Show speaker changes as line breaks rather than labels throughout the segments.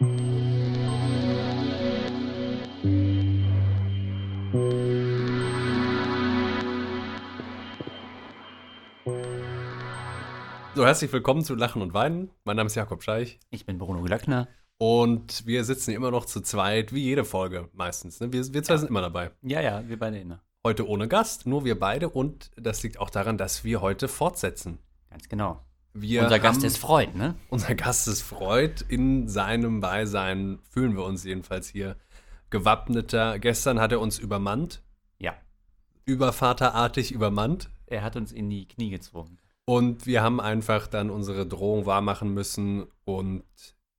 So, herzlich willkommen zu Lachen und Weinen. Mein Name ist Jakob Scheich.
Ich bin Bruno Glöckner.
Und wir sitzen immer noch zu zweit, wie jede Folge meistens. Ne? Wir, wir zwei
Ja.
sind immer dabei.
Ja, ja, wir beide immer.
Heute ohne Gast, nur wir beide. Und das liegt auch daran, dass wir heute fortsetzen.
Ganz genau.
Wir
Unser Gast
haben-
ist Freud, ne?
Unser Gast ist Freud. In seinem Beisein fühlen wir uns jedenfalls hier gewappneter. Gestern hat er uns übermannt,
Ja.
übervaterartig übermannt.
Er hat uns in die Knie gezwungen.
Und wir haben einfach dann unsere Drohung wahrmachen müssen. Und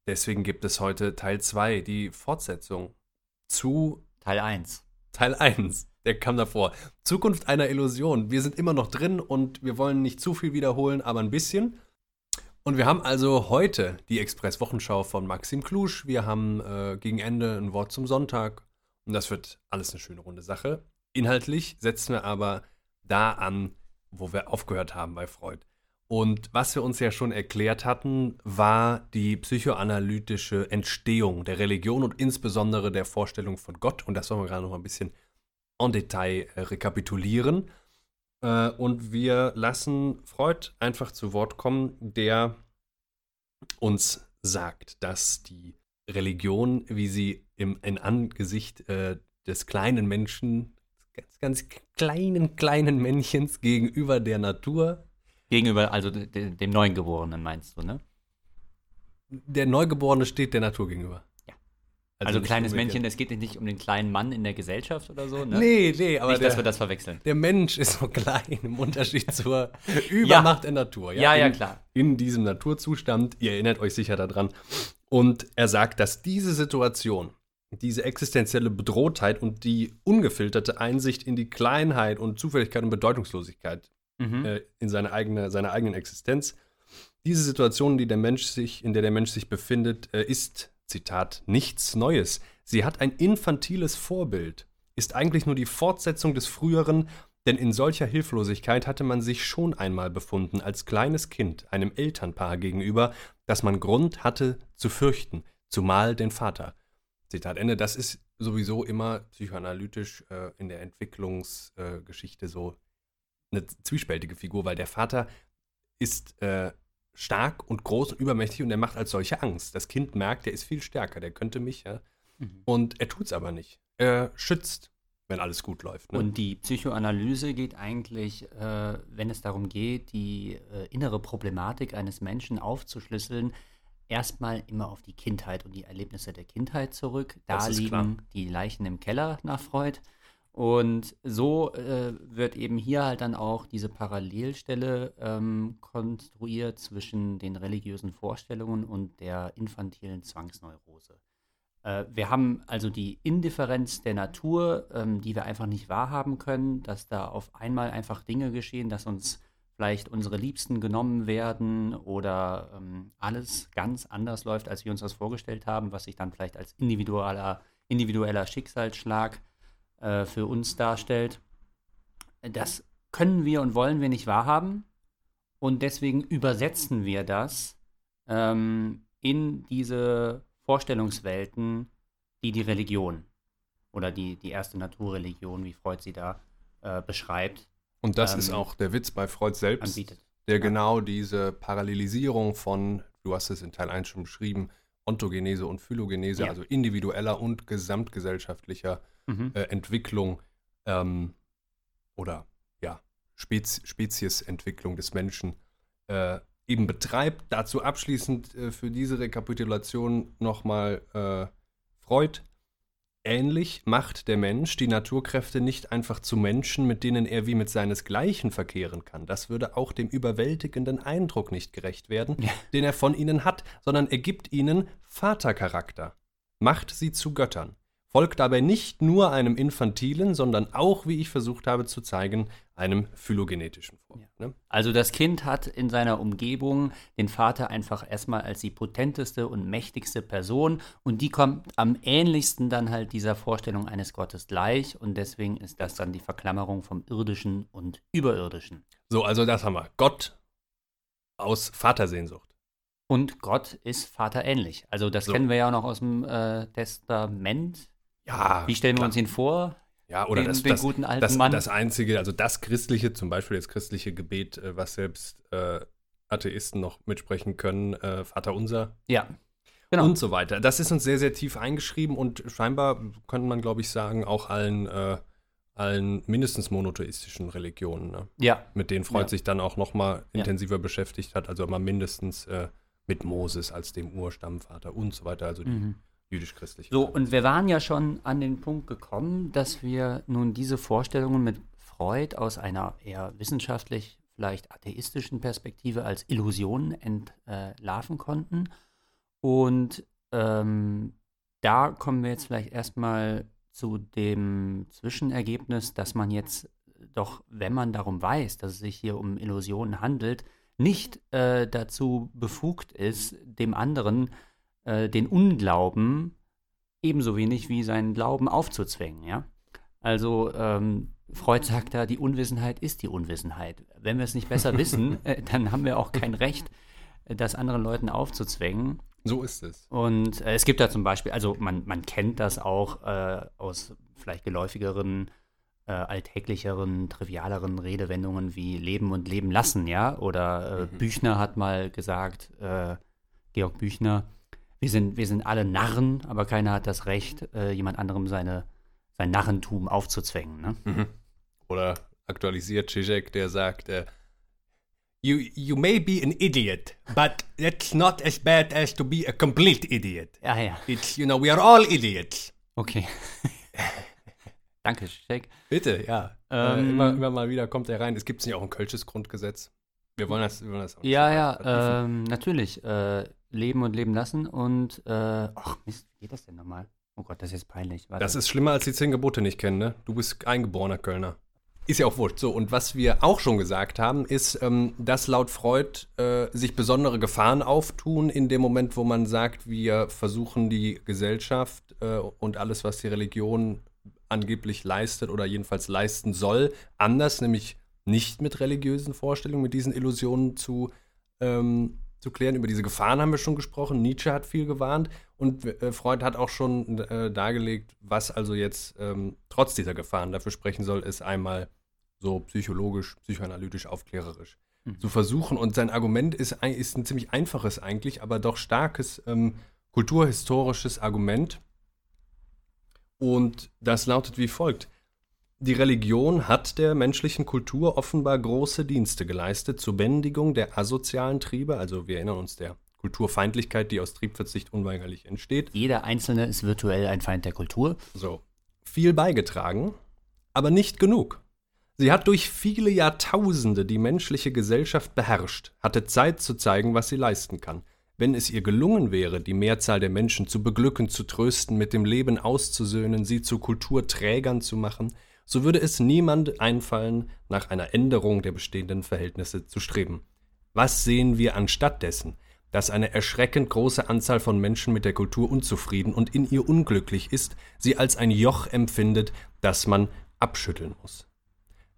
deswegen gibt es heute Teil 2, die Fortsetzung zu
Teil 1.
Teil 1. Der kam davor. Zukunft einer Illusion. Wir sind immer noch drin und wir wollen nicht zu viel wiederholen, aber ein bisschen. Und wir haben also heute die Express-Wochenschau von Maxim Klusch. Wir haben äh, gegen Ende ein Wort zum Sonntag. Und das wird alles eine schöne runde Sache. Inhaltlich setzen wir aber da an, wo wir aufgehört haben bei Freud. Und was wir uns ja schon erklärt hatten, war die psychoanalytische Entstehung der Religion und insbesondere der Vorstellung von Gott. Und das wollen wir gerade noch ein bisschen en Detail äh, rekapitulieren. Äh, und wir lassen Freud einfach zu Wort kommen, der uns sagt, dass die Religion, wie sie im in Angesicht äh, des kleinen Menschen, ganz, ganz kleinen, kleinen Männchens gegenüber der Natur,
Gegenüber, also de, dem Neugeborenen meinst du, ne?
der Neugeborene steht der Natur gegenüber.
Ja. Also,
nicht
kleines. Männchen, es geht nicht um den kleinen Mann in der Gesellschaft oder so, ne?
Nee, nee, aber
nicht,
der,
dass wir das verwechseln.
der Mensch ist so klein im Unterschied zur Übermacht der Natur.
Ja, ja,
in,
klar.
In diesem Naturzustand, ihr erinnert euch sicher daran. Und er sagt, dass diese Situation, diese existenzielle Bedrohtheit und die ungefilterte Einsicht in die Kleinheit und Zufälligkeit und Bedeutungslosigkeit
Mhm.
äh, in seine eigene, seiner eigenen Existenz. Diese Situation, die der Mensch sich, in der der Mensch sich befindet, äh, ist, Zitat, nichts Neues. Sie hat ein infantiles Vorbild, ist eigentlich nur die Fortsetzung des früheren, denn in solcher Hilflosigkeit hatte man sich schon einmal befunden als kleines Kind einem Elternpaar gegenüber, das man Grund hatte zu fürchten, zumal den Vater. Zitat Ende. Das ist sowieso immer psychoanalytisch äh, in der Entwicklungsgeschichte äh, so eine zwiespältige Figur, weil der Vater ist äh, stark und groß und übermächtig und er macht als solche Angst. Das Kind merkt, der ist viel stärker, der könnte mich, ja.
Mhm.
Und er tut es aber nicht. Er schützt, wenn alles gut läuft. Ne?
Und die Psychoanalyse geht eigentlich, äh, wenn es darum geht, die äh, innere Problematik eines Menschen aufzuschlüsseln, erstmal immer auf die Kindheit und die Erlebnisse der Kindheit zurück. Da liegen
klar.
die Leichen im Keller nach Freud. Und so äh, wird eben hier halt dann auch diese Parallelstelle ähm, konstruiert zwischen den religiösen Vorstellungen und der infantilen Zwangsneurose. Äh, wir haben also die Indifferenz der Natur, ähm, die wir einfach nicht wahrhaben können, dass da auf einmal einfach Dinge geschehen, dass uns vielleicht unsere Liebsten genommen werden oder ähm, alles ganz anders läuft, als wir uns das vorgestellt haben, was sich dann vielleicht als individueller, individueller Schicksalsschlag äh, für uns darstellt. Das können wir und wollen wir nicht wahrhaben und deswegen übersetzen wir das ähm, in diese Vorstellungswelten, die die Religion oder die, die erste Naturreligion, wie Freud sie da äh, beschreibt,
Und das
ähm,
ist auch der Witz bei Freud selbst,
anbietet.
der
Ja.
genau diese Parallelisierung von, du hast es in Teil 1 schon beschrieben, Ontogenese und Phylogenese,
Ja.
also individueller und gesamtgesellschaftlicher
Mhm.
äh, Entwicklung ähm, oder ja, Spez Speziesentwicklung des Menschen äh, eben betreibt. Dazu abschließend äh, für diese Rekapitulation nochmal äh, Freud. Ähnlich macht der Mensch die Naturkräfte nicht einfach zu Menschen, mit denen er wie mit seinesgleichen verkehren kann. Das würde auch dem überwältigenden Eindruck nicht gerecht werden,
Ja.
den er von ihnen hat, sondern er gibt ihnen Vatercharakter, macht sie zu Göttern, folgt dabei nicht nur einem infantilen, sondern auch, wie ich versucht habe zu zeigen, einem phylogenetischen vor. Ne?
Also das Kind hat in seiner Umgebung den Vater einfach erstmal als die potenteste und mächtigste Person und die kommt am ähnlichsten dann halt dieser Vorstellung eines Gottes gleich und deswegen ist das dann die Verklammerung vom Irdischen und Überirdischen.
So, also das haben wir. Gott aus Vatersehnsucht.
Und Gott ist vaterähnlich. Also das
So.
kennen wir ja auch noch aus dem äh, Testament.
Ja,
Wie stellen wir
klar.
uns ihn vor?
Ja, oder
den-
das,
den
das,
guten alten
das,
Mann?
das einzige, also das christliche, zum Beispiel das christliche Gebet, äh, was selbst äh, Atheisten noch mitsprechen können, äh, Vater unser
Ja. Genau.
und so weiter. Das ist uns sehr, sehr tief eingeschrieben und scheinbar könnte man, glaube ich, sagen, auch allen, äh, allen mindestens monotheistischen Religionen, ne?
ja.
mit denen Freud
Ja.
sich dann auch noch mal
Ja.
intensiver beschäftigt hat, also immer mindestens äh, mit Moses als dem Urstammvater und so weiter, also die
Mhm.
Jüdisch-christliche.
So, und wir waren ja schon an den Punkt gekommen, dass wir nun diese Vorstellungen mit Freud aus einer eher wissenschaftlich, vielleicht atheistischen Perspektive als Illusionen entlarven konnten. Und ähm, da kommen wir jetzt vielleicht erstmal zu dem Zwischenergebnis, dass man jetzt doch, wenn man darum weiß, dass es sich hier um Illusionen handelt, nicht äh, dazu befugt ist, dem anderen äh, den Unglauben ebenso wenig wie seinen Glauben aufzuzwängen, ja. Also ähm, Freud sagt da, die Unwissenheit ist die Unwissenheit. Wenn wir es nicht besser wissen, äh, dann haben wir auch kein Recht, das anderen Leuten aufzuzwängen.
So ist es.
Und äh, es gibt da zum Beispiel, also man, man kennt das auch äh, aus vielleicht geläufigeren, äh, alltäglicheren, trivialeren Redewendungen wie Leben und Leben lassen, ja. Oder äh,
Mhm.
Büchner hat mal gesagt, äh, Georg Büchner, wir sind, wir sind alle Narren, aber keiner hat das Recht, äh, jemand anderem seine, sein Narrentum aufzuzwängen. Ne?
Mhm. Oder aktualisiert Zizek, der sagt, äh, you, you may be an idiot, but that's not as bad as to be a complete idiot.
Ja, ja,
It's, you know, we are all idiots.
okay. Danke, Shake.
Bitte, ja.
Ähm,
äh, immer, immer mal wieder kommt er rein. Es gibt nicht auch ein kölsches Grundgesetz. Wir wollen das, wir wollen das
Ja, ja, ähm, natürlich. Äh, leben und leben lassen und, äh, ach Mist, wie geht das denn nochmal? Oh Gott, das ist jetzt peinlich. Warte.
Das ist schlimmer als die zehn Gebote nicht kennen, ne? Du bist eingeborener Kölner. Ist ja auch wurscht. So, und was wir auch schon gesagt haben, ist, ähm, dass laut Freud äh, sich besondere Gefahren auftun in dem Moment, wo man sagt, wir versuchen die Gesellschaft äh, und alles, was die Religion angeblich leistet oder jedenfalls leisten soll, anders, nämlich nicht mit religiösen Vorstellungen, mit diesen Illusionen zu, ähm, zu klären. Über diese Gefahren haben wir schon gesprochen. Nietzsche hat viel gewarnt und äh, Freud hat auch schon äh, dargelegt, was also jetzt ähm, trotz dieser Gefahren dafür sprechen soll, ist einmal so psychologisch, psychoanalytisch, aufklärerisch
Mhm.
zu versuchen. Und sein Argument ist, ein- ist ein ziemlich einfaches eigentlich, aber doch starkes ähm, kulturhistorisches Argument. Und das lautet wie folgt. Die Religion hat der menschlichen Kultur offenbar große Dienste geleistet zur Bändigung der asozialen Triebe, also wir erinnern uns der Kulturfeindlichkeit, die aus Triebverzicht unweigerlich entsteht,
Jeder Einzelne ist virtuell ein Feind der Kultur.
so viel beigetragen, aber nicht genug. Sie hat durch viele Jahrtausende die menschliche Gesellschaft beherrscht, hatte Zeit zu zeigen, was sie leisten kann. Wenn es ihr gelungen wäre, die Mehrzahl der Menschen zu beglücken, zu trösten, mit dem Leben auszusöhnen, sie zu Kulturträgern zu machen, so würde es niemand einfallen, nach einer Änderung der bestehenden Verhältnisse zu streben. Was sehen wir anstattdessen? Dass eine erschreckend große Anzahl von Menschen mit der Kultur unzufrieden und in ihr unglücklich ist, sie als ein Joch empfindet, das man abschütteln muss.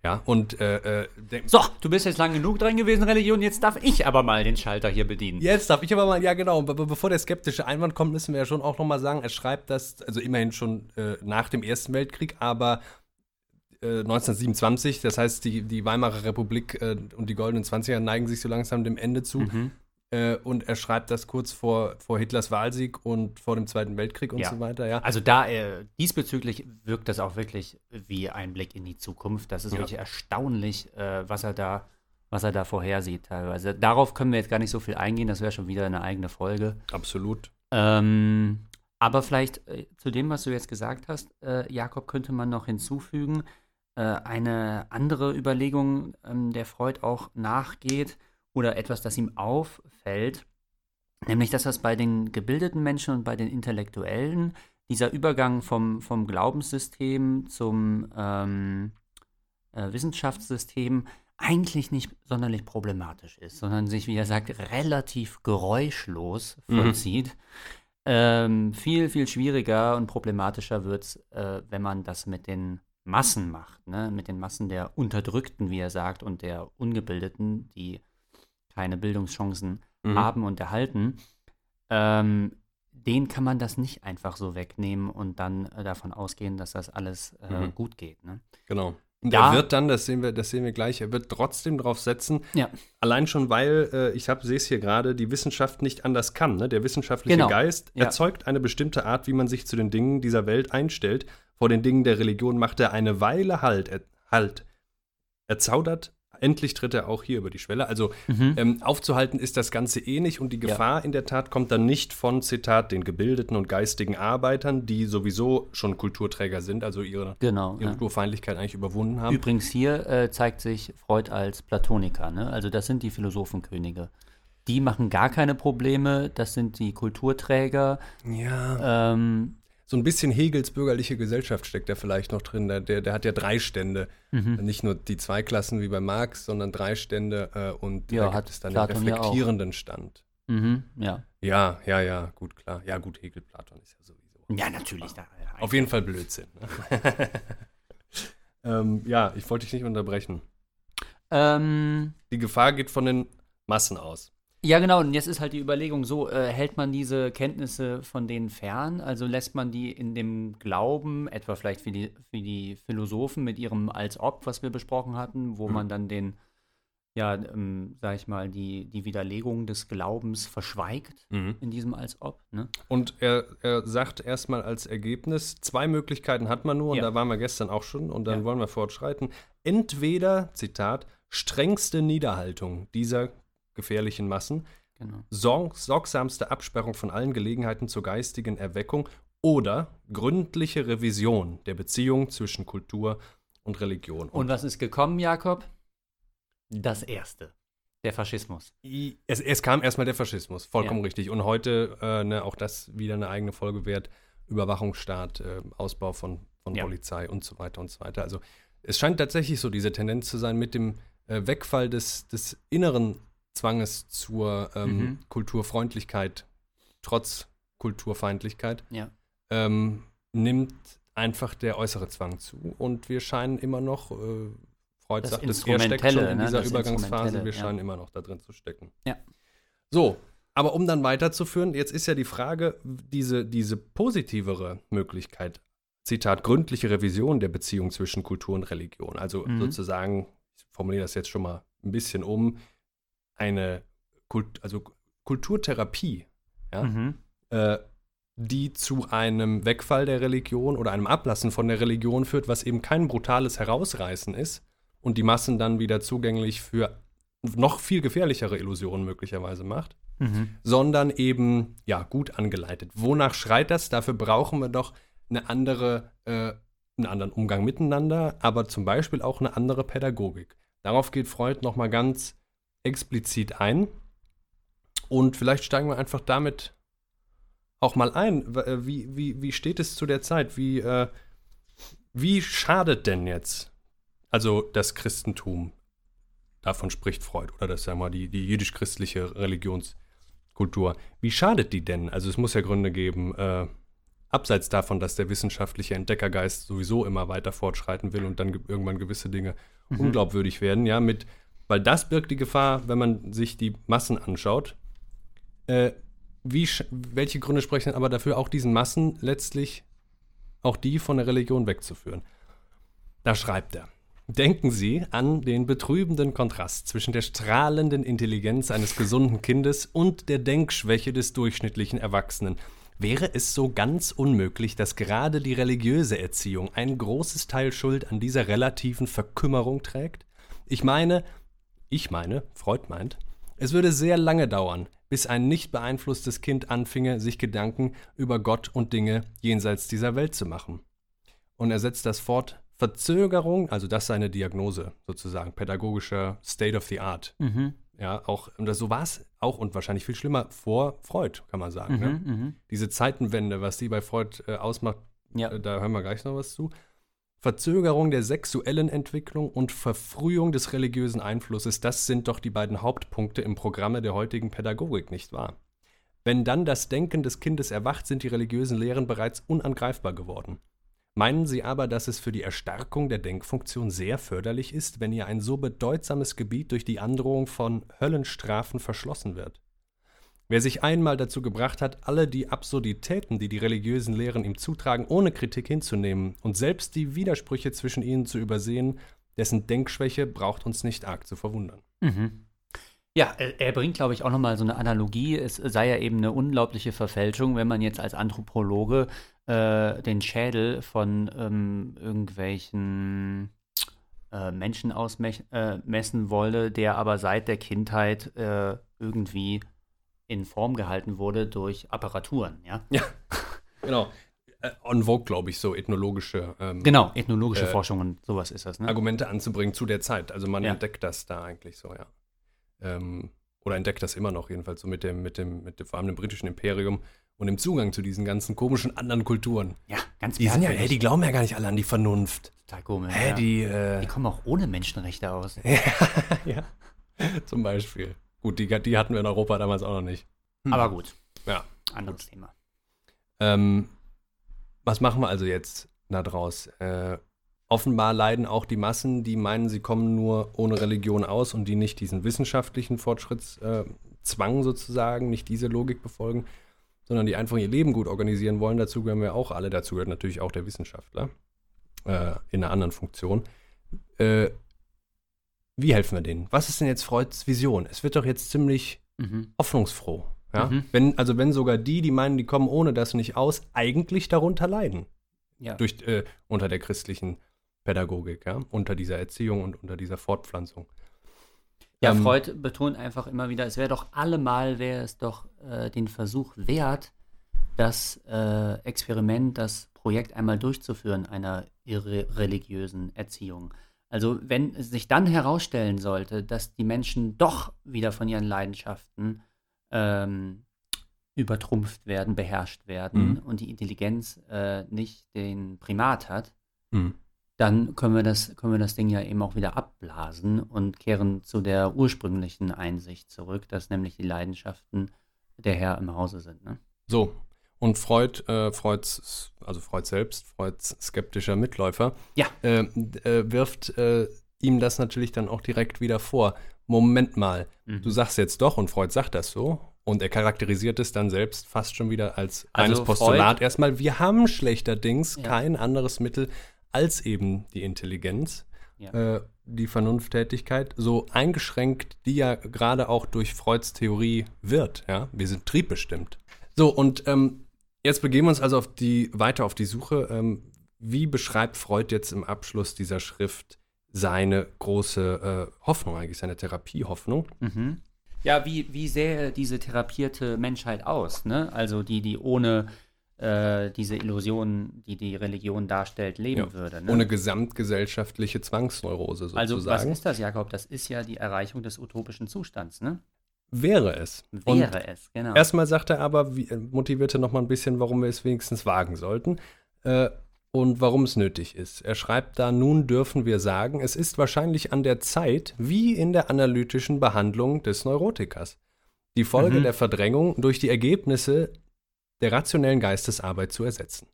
Ja, und äh, äh,
So, du bist jetzt lang genug dran gewesen, Religion, jetzt darf ich aber mal den Schalter hier bedienen.
Jetzt darf ich aber mal, ja genau, be- bevor der skeptische Einwand kommt, müssen wir ja schon auch nochmal sagen, er schreibt das, also immerhin schon äh, nach dem Ersten Weltkrieg, aber äh, 1927, das heißt, die, die Weimarer Republik äh, und die goldenen 20er neigen sich so langsam dem Ende zu.
Mhm.
Äh, und er schreibt das kurz vor, vor Hitlers Wahlsieg und vor dem Zweiten Weltkrieg und
Ja.
so weiter, ja.
Also da äh, diesbezüglich wirkt das auch wirklich wie ein Blick in die Zukunft. Das ist
Ja.
wirklich erstaunlich, äh, was er da, was er da vorhersieht teilweise. Darauf können wir jetzt gar nicht so viel eingehen, das wäre schon wieder eine eigene Folge.
Absolut.
Ähm, aber vielleicht äh, zu dem, was du jetzt gesagt hast, äh, Jakob, könnte man noch hinzufügen, äh, eine andere Überlegung, ähm, der Freud auch nachgeht oder etwas, das ihm auffällt, nämlich dass das bei den gebildeten Menschen und bei den Intellektuellen dieser Übergang vom, vom Glaubenssystem zum ähm, äh, Wissenschaftssystem eigentlich nicht sonderlich problematisch ist, sondern sich, wie er sagt, relativ geräuschlos
Mhm.
vollzieht. Ähm, viel, viel schwieriger und problematischer wird es, äh, wenn man das mit den Massen macht, ne? mit den Massen der Unterdrückten, wie er sagt, und der Ungebildeten, die keine Bildungschancen mhm. haben und erhalten, ähm, den kann man das nicht einfach so wegnehmen und dann äh, davon ausgehen, dass das alles äh, mhm. gut geht. Ne?
Genau. Und ja. er wird dann, das sehen wir, das sehen wir gleich, er wird trotzdem darauf setzen,
ja.
allein schon, weil, äh, ich sehe es hier gerade, die Wissenschaft nicht anders kann. Ne? Der wissenschaftliche genau. Geist ja. erzeugt eine bestimmte Art, wie man sich zu den Dingen dieser Welt einstellt. Vor den Dingen der Religion macht er eine Weile Halt. Er, halt. Er zaudert endlich tritt er auch hier über die Schwelle. Also mhm. ähm, aufzuhalten ist das Ganze eh nicht und die Gefahr ja. in der Tat kommt dann nicht von, Zitat, den gebildeten und geistigen Arbeitern, die sowieso schon Kulturträger sind, also ihre,
genau,
ihre ja. Kulturfeindlichkeit eigentlich überwunden haben.
Übrigens hier äh, zeigt sich Freud als Platoniker, ne? also das sind die Philosophenkönige. Die machen gar keine Probleme, das sind die Kulturträger.
Ja. Ähm, so ein bisschen Hegels bürgerliche Gesellschaft steckt da vielleicht noch drin. Der, der, der hat ja drei Stände. Mhm. Nicht nur die zwei Klassen wie bei Marx, sondern drei Stände äh, und
ja, da gibt es dann Platon
den reflektierenden Stand.
Mhm, ja.
Ja, ja, ja, gut, klar. Ja, gut, Hegel, Platon ist ja sowieso.
Ja, natürlich. Da,
ja, Auf jeden Fall Blödsinn. Ne? ähm, ja, ich wollte dich nicht unterbrechen.
Ähm,
die Gefahr geht von den Massen aus.
Ja, genau. Und jetzt ist halt die Überlegung so, äh, hält man diese Kenntnisse von denen fern? Also lässt man die in dem Glauben, etwa vielleicht für die, für die Philosophen mit ihrem Als-Ob, was wir besprochen hatten, wo mhm. man dann den, ja, ähm, sag ich mal, die, die Widerlegung des Glaubens verschweigt mhm. in diesem Als-Ob. Ne?
Und er, er sagt erstmal als Ergebnis, zwei Möglichkeiten hat man nur, und ja. da waren wir gestern auch schon, und dann ja. wollen wir fortschreiten. Entweder, Zitat, strengste Niederhaltung dieser gefährlichen Massen, genau. sorg sorgsamste Absperrung von allen Gelegenheiten zur geistigen Erweckung oder gründliche Revision der Beziehung zwischen Kultur und Religion.
Und, und was ist gekommen, Jakob? Das Erste. Der Faschismus.
Es, es kam erstmal der Faschismus, vollkommen ja. richtig. Und heute, äh, ne, auch das wieder eine eigene Folge wert, Überwachungsstaat, äh, Ausbau von, von ja. Polizei und so weiter und so weiter. Also es scheint tatsächlich so diese Tendenz zu sein mit dem äh, Wegfall des, des inneren Zwanges zur ähm, mhm. Kulturfreundlichkeit, trotz Kulturfeindlichkeit,
ja.
ähm, nimmt einfach der äußere Zwang zu. Und wir scheinen immer noch, äh, Freud das sagt, das steckt schon in ne? dieser Übergangsphase, wir scheinen ja. immer noch da drin zu stecken.
Ja.
So, aber um dann weiterzuführen, jetzt ist ja die Frage, diese, diese positivere Möglichkeit, Zitat, gründliche Revision der Beziehung zwischen Kultur und Religion. Also mhm. sozusagen, ich formuliere das jetzt schon mal ein bisschen um, eine Kult, also Kulturtherapie, ja, mhm. äh, die zu einem Wegfall der Religion oder einem Ablassen von der Religion führt, was eben kein brutales Herausreißen ist und die Massen dann wieder zugänglich für noch viel gefährlichere Illusionen möglicherweise macht, mhm. sondern eben ja gut angeleitet. Wonach schreit das? Dafür brauchen wir doch eine andere, äh, einen anderen Umgang miteinander, aber zum Beispiel auch eine andere Pädagogik. Darauf geht Freud noch mal ganz explizit ein. Und vielleicht steigen wir einfach damit auch mal ein. Äh, wie, wie, wie steht es zu der Zeit? Wie, äh, wie schadet denn jetzt, also das Christentum, davon spricht Freud, oder das ist ja mal die, die jüdisch-christliche Religionskultur, wie schadet die denn? Also es muss ja Gründe geben, äh, abseits davon, dass der wissenschaftliche Entdeckergeist sowieso immer weiter fortschreiten will und dann irgendwann gewisse Dinge mhm. unglaubwürdig werden, ja, mit weil das birgt die Gefahr, wenn man sich die Massen anschaut. Äh, wie, welche Gründe sprechen aber dafür, auch diesen Massen letztlich auch die von der Religion wegzuführen? Da schreibt er. Denken Sie an den betrübenden Kontrast zwischen der strahlenden Intelligenz eines gesunden Kindes und der Denkschwäche des durchschnittlichen Erwachsenen. Wäre es so ganz unmöglich, dass gerade die religiöse Erziehung ein großes Teil Schuld an dieser relativen Verkümmerung trägt? Ich meine, ich meine, Freud meint, es würde sehr lange dauern, bis ein nicht beeinflusstes Kind anfinge, sich Gedanken über Gott und Dinge jenseits dieser Welt zu machen. Und er setzt das fort, Verzögerung, also das ist seine Diagnose sozusagen, pädagogischer State of the Art. Mhm. Ja, auch, und so war es auch und wahrscheinlich viel schlimmer vor Freud, kann man sagen.
Mhm,
ne?
Mhm.
Diese Zeitenwende, was die bei Freud äh, ausmacht,
ja.
äh, da hören wir gleich noch was zu. Verzögerung der sexuellen Entwicklung und Verfrühung des religiösen Einflusses, das sind doch die beiden Hauptpunkte im Programme der heutigen Pädagogik, nicht wahr? Wenn dann das Denken des Kindes erwacht, sind die religiösen Lehren bereits unangreifbar geworden. Meinen Sie aber, dass es für die Erstarkung der Denkfunktion sehr förderlich ist, wenn ihr ein so bedeutsames Gebiet durch die Androhung von Höllenstrafen verschlossen wird? Wer sich einmal dazu gebracht hat, alle die Absurditäten, die die religiösen Lehren ihm zutragen, ohne Kritik hinzunehmen und selbst die Widersprüche zwischen ihnen zu übersehen, dessen Denkschwäche braucht uns nicht arg zu verwundern.
Mhm. Ja, er bringt, glaube ich, auch nochmal so eine Analogie. Es sei ja eben eine unglaubliche Verfälschung, wenn man jetzt als Anthropologe äh, den Schädel von ähm, irgendwelchen äh, Menschen ausmessen äh, wolle, der aber seit der Kindheit äh, irgendwie in Form gehalten wurde durch Apparaturen, ja?
Ja, genau. Äh, on vogue, glaube ich, so ethnologische.
Ähm, genau, ethnologische äh, Forschung und sowas ist das,
ne? Argumente anzubringen zu der Zeit. Also man ja. entdeckt das da eigentlich so, ja. Ähm, oder entdeckt das immer noch, jedenfalls so mit dem, mit dem, mit dem, vor allem dem britischen Imperium und dem Zugang zu diesen ganzen komischen anderen Kulturen.
Ja, ganz
Die sind ja, hey, die glauben ja gar nicht alle an die Vernunft.
Total komisch.
Hä, ja. die, äh,
die kommen auch ohne Menschenrechte aus.
ja, zum Beispiel. Gut, die, die hatten wir in Europa damals auch noch nicht.
Hm. Aber gut.
Ja.
Anderes Thema.
Ähm, was machen wir also jetzt da draus? Äh, offenbar leiden auch die Massen, die meinen, sie kommen nur ohne Religion aus und die nicht diesen wissenschaftlichen Fortschrittszwang äh, sozusagen, nicht diese Logik befolgen, sondern die einfach ihr Leben gut organisieren wollen. Dazu gehören wir auch alle. Dazu gehört natürlich auch der Wissenschaftler äh, in einer anderen Funktion. Äh, wie helfen wir denen? Was ist denn jetzt Freuds Vision? Es wird doch jetzt ziemlich mhm. hoffnungsfroh. Ja? Mhm. Wenn, also wenn sogar die, die meinen, die kommen ohne das nicht aus, eigentlich darunter leiden.
Ja.
Durch, äh, unter der christlichen Pädagogik, ja, unter dieser Erziehung und unter dieser Fortpflanzung.
Ja, ähm, Freud betont einfach immer wieder, es wäre doch allemal, wäre es doch äh, den Versuch wert, das äh, Experiment, das Projekt einmal durchzuführen, einer irreligiösen Erziehung. Also wenn es sich dann herausstellen sollte, dass die Menschen doch wieder von ihren Leidenschaften ähm, übertrumpft werden, beherrscht werden mhm. und die Intelligenz äh, nicht den Primat hat, mhm dann können wir, das, können wir das Ding ja eben auch wieder abblasen und kehren zu der ursprünglichen Einsicht zurück, dass nämlich die Leidenschaften der Herr im Hause sind. Ne?
So, und Freud, äh, Freuds, also Freud selbst, Freuds skeptischer Mitläufer,
ja.
äh, äh, wirft äh, ihm das natürlich dann auch direkt wieder vor. Moment mal, mhm. du sagst jetzt doch, und Freud sagt das so, und er charakterisiert es dann selbst fast schon wieder als also Postulat. Freud, Erstmal, wir haben schlechterdings ja. kein anderes Mittel als eben die Intelligenz, ja. äh, die Vernunfttätigkeit, so eingeschränkt die ja gerade auch durch Freuds Theorie wird. Ja? Wir sind triebbestimmt. So, und ähm, jetzt begeben wir uns also auf die, weiter auf die Suche. Ähm, wie beschreibt Freud jetzt im Abschluss dieser Schrift seine große äh, Hoffnung, eigentlich seine Therapiehoffnung?
Mhm. Ja, wie, wie sähe diese therapierte Menschheit aus? Ne? Also die, die ohne äh, diese Illusion, die die Religion darstellt, leben ja, würde. Ne?
Ohne gesamtgesellschaftliche Zwangsneurose sozusagen.
Also was ist das, Jakob? Das ist ja die Erreichung des utopischen Zustands, ne?
Wäre es.
Wäre Und es, genau.
Erstmal sagt er aber, wie, motivierte noch mal ein bisschen, warum wir es wenigstens wagen sollten. Äh, und warum es nötig ist. Er schreibt da, nun dürfen wir sagen, es ist wahrscheinlich an der Zeit, wie in der analytischen Behandlung des Neurotikers. Die Folge mhm. der Verdrängung durch die Ergebnisse der rationellen Geistesarbeit zu ersetzen.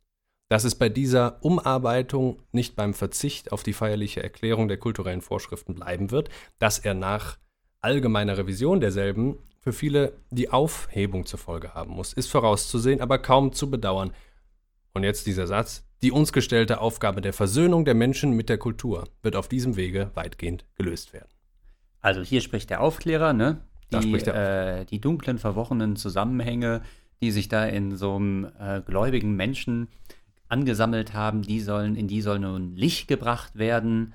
Dass es bei dieser Umarbeitung nicht beim Verzicht auf die feierliche Erklärung der kulturellen Vorschriften bleiben wird, dass er nach allgemeiner Revision derselben für viele die Aufhebung zur Folge haben muss, ist vorauszusehen, aber kaum zu bedauern. Und jetzt dieser Satz, die uns gestellte Aufgabe der Versöhnung der Menschen mit der Kultur wird auf diesem Wege weitgehend gelöst werden.
Also hier spricht der Aufklärer, ne? Die, äh, die dunklen, verworrenen Zusammenhänge die sich da in so einem äh, gläubigen Menschen angesammelt haben, die sollen, in die soll nun Licht gebracht werden.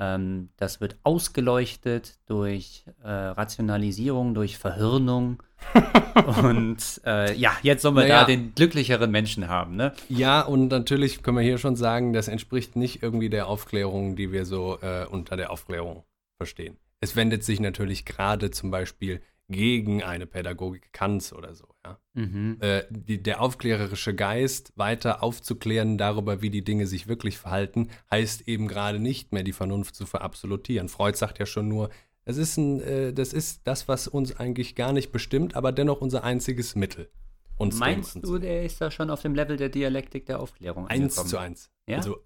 Ähm, das wird ausgeleuchtet durch äh, Rationalisierung, durch Verhirnung. und äh, ja, jetzt sollen wir naja. da den glücklicheren Menschen haben, ne?
Ja, und natürlich können wir hier schon sagen, das entspricht nicht irgendwie der Aufklärung, die wir so äh, unter der Aufklärung verstehen. Es wendet sich natürlich gerade zum Beispiel gegen eine Pädagogik Kants oder so. Ja? Mhm. Äh, die, der aufklärerische Geist, weiter aufzuklären darüber, wie die Dinge sich wirklich verhalten, heißt eben gerade nicht mehr die Vernunft zu verabsolutieren. Freud sagt ja schon nur, es ist ein, äh, das ist das, was uns eigentlich gar nicht bestimmt, aber dennoch unser einziges Mittel.
Uns Meinst du, der ist da schon auf dem Level der Dialektik der Aufklärung
Eins zu eins.
Ja?
Also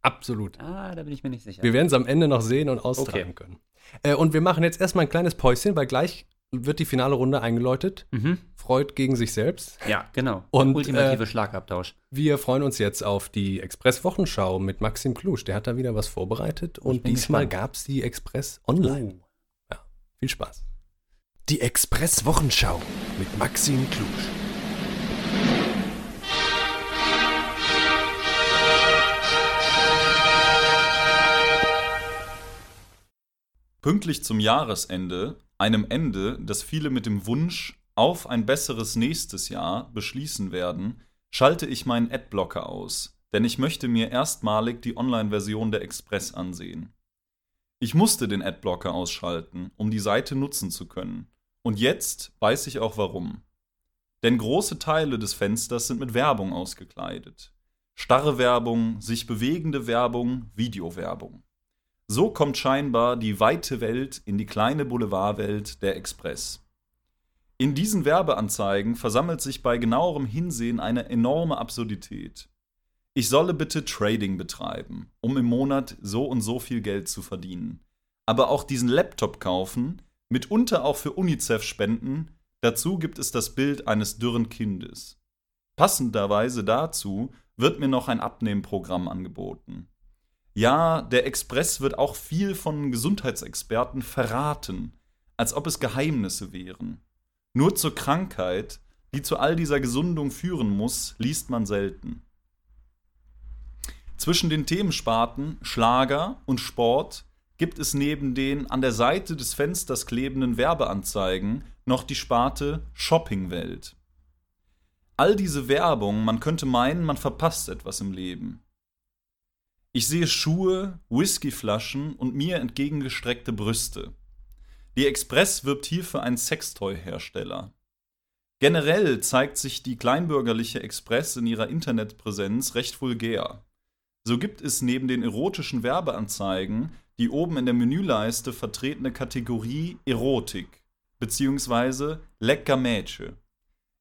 absolut.
Ah, da bin ich mir nicht sicher.
Wir werden es am Ende noch sehen und austragen okay. können. Äh, und wir machen jetzt erstmal ein kleines Päuschen, weil gleich wird die finale Runde eingeläutet.
Mhm.
Freud gegen sich selbst.
Ja, genau.
Und,
Ultimative
äh,
Schlagabtausch.
Wir freuen uns jetzt auf die Express-Wochenschau mit Maxim Klusch. Der hat da wieder was vorbereitet und diesmal gab es die Express online. Ja, viel Spaß. Die Express-Wochenschau mit Maxim Klusch.
Pünktlich zum Jahresende, einem Ende, das viele mit dem Wunsch auf ein besseres nächstes Jahr beschließen werden, schalte ich meinen Adblocker aus, denn ich möchte mir erstmalig die Online-Version der Express ansehen. Ich musste den Adblocker ausschalten, um die Seite nutzen zu können. Und jetzt weiß ich auch warum. Denn große Teile des Fensters sind mit Werbung ausgekleidet. Starre Werbung, sich bewegende Werbung, Videowerbung. So kommt scheinbar die weite Welt in die kleine Boulevardwelt der Express. In diesen Werbeanzeigen versammelt sich bei genauerem Hinsehen eine enorme Absurdität. Ich solle bitte Trading betreiben, um im Monat so und so viel Geld zu verdienen. Aber auch diesen Laptop kaufen, mitunter auch für UNICEF spenden, dazu gibt es das Bild eines dürren Kindes. Passenderweise dazu wird mir noch ein Abnehmprogramm angeboten. Ja, der Express wird auch viel von Gesundheitsexperten verraten, als ob es Geheimnisse wären. Nur zur Krankheit, die zu all dieser Gesundung führen muss, liest man selten. Zwischen den Themensparten Schlager und Sport gibt es neben den an der Seite des Fensters klebenden Werbeanzeigen noch die Sparte Shoppingwelt. All diese Werbung, man könnte meinen, man verpasst etwas im Leben. Ich sehe Schuhe, Whiskyflaschen und mir entgegengestreckte Brüste. Die Express wirbt hier für einen Sextoy-Hersteller. Generell zeigt sich die kleinbürgerliche Express in ihrer Internetpräsenz recht vulgär. So gibt es neben den erotischen Werbeanzeigen die oben in der Menüleiste vertretene Kategorie Erotik bzw. Lecker Mädche,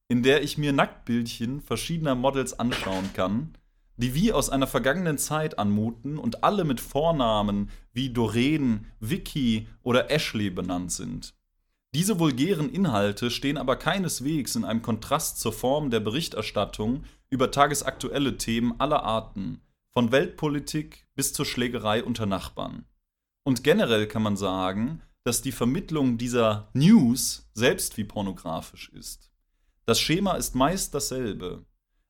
in der ich mir Nacktbildchen verschiedener Models anschauen kann, die wie aus einer vergangenen Zeit anmuten und alle mit Vornamen wie Doreen, Vicky oder Ashley benannt sind. Diese vulgären Inhalte stehen aber keineswegs in einem Kontrast zur Form der Berichterstattung über tagesaktuelle Themen aller Arten, von Weltpolitik bis zur Schlägerei unter Nachbarn. Und generell kann man sagen, dass die Vermittlung dieser News selbst wie pornografisch ist. Das Schema ist meist dasselbe.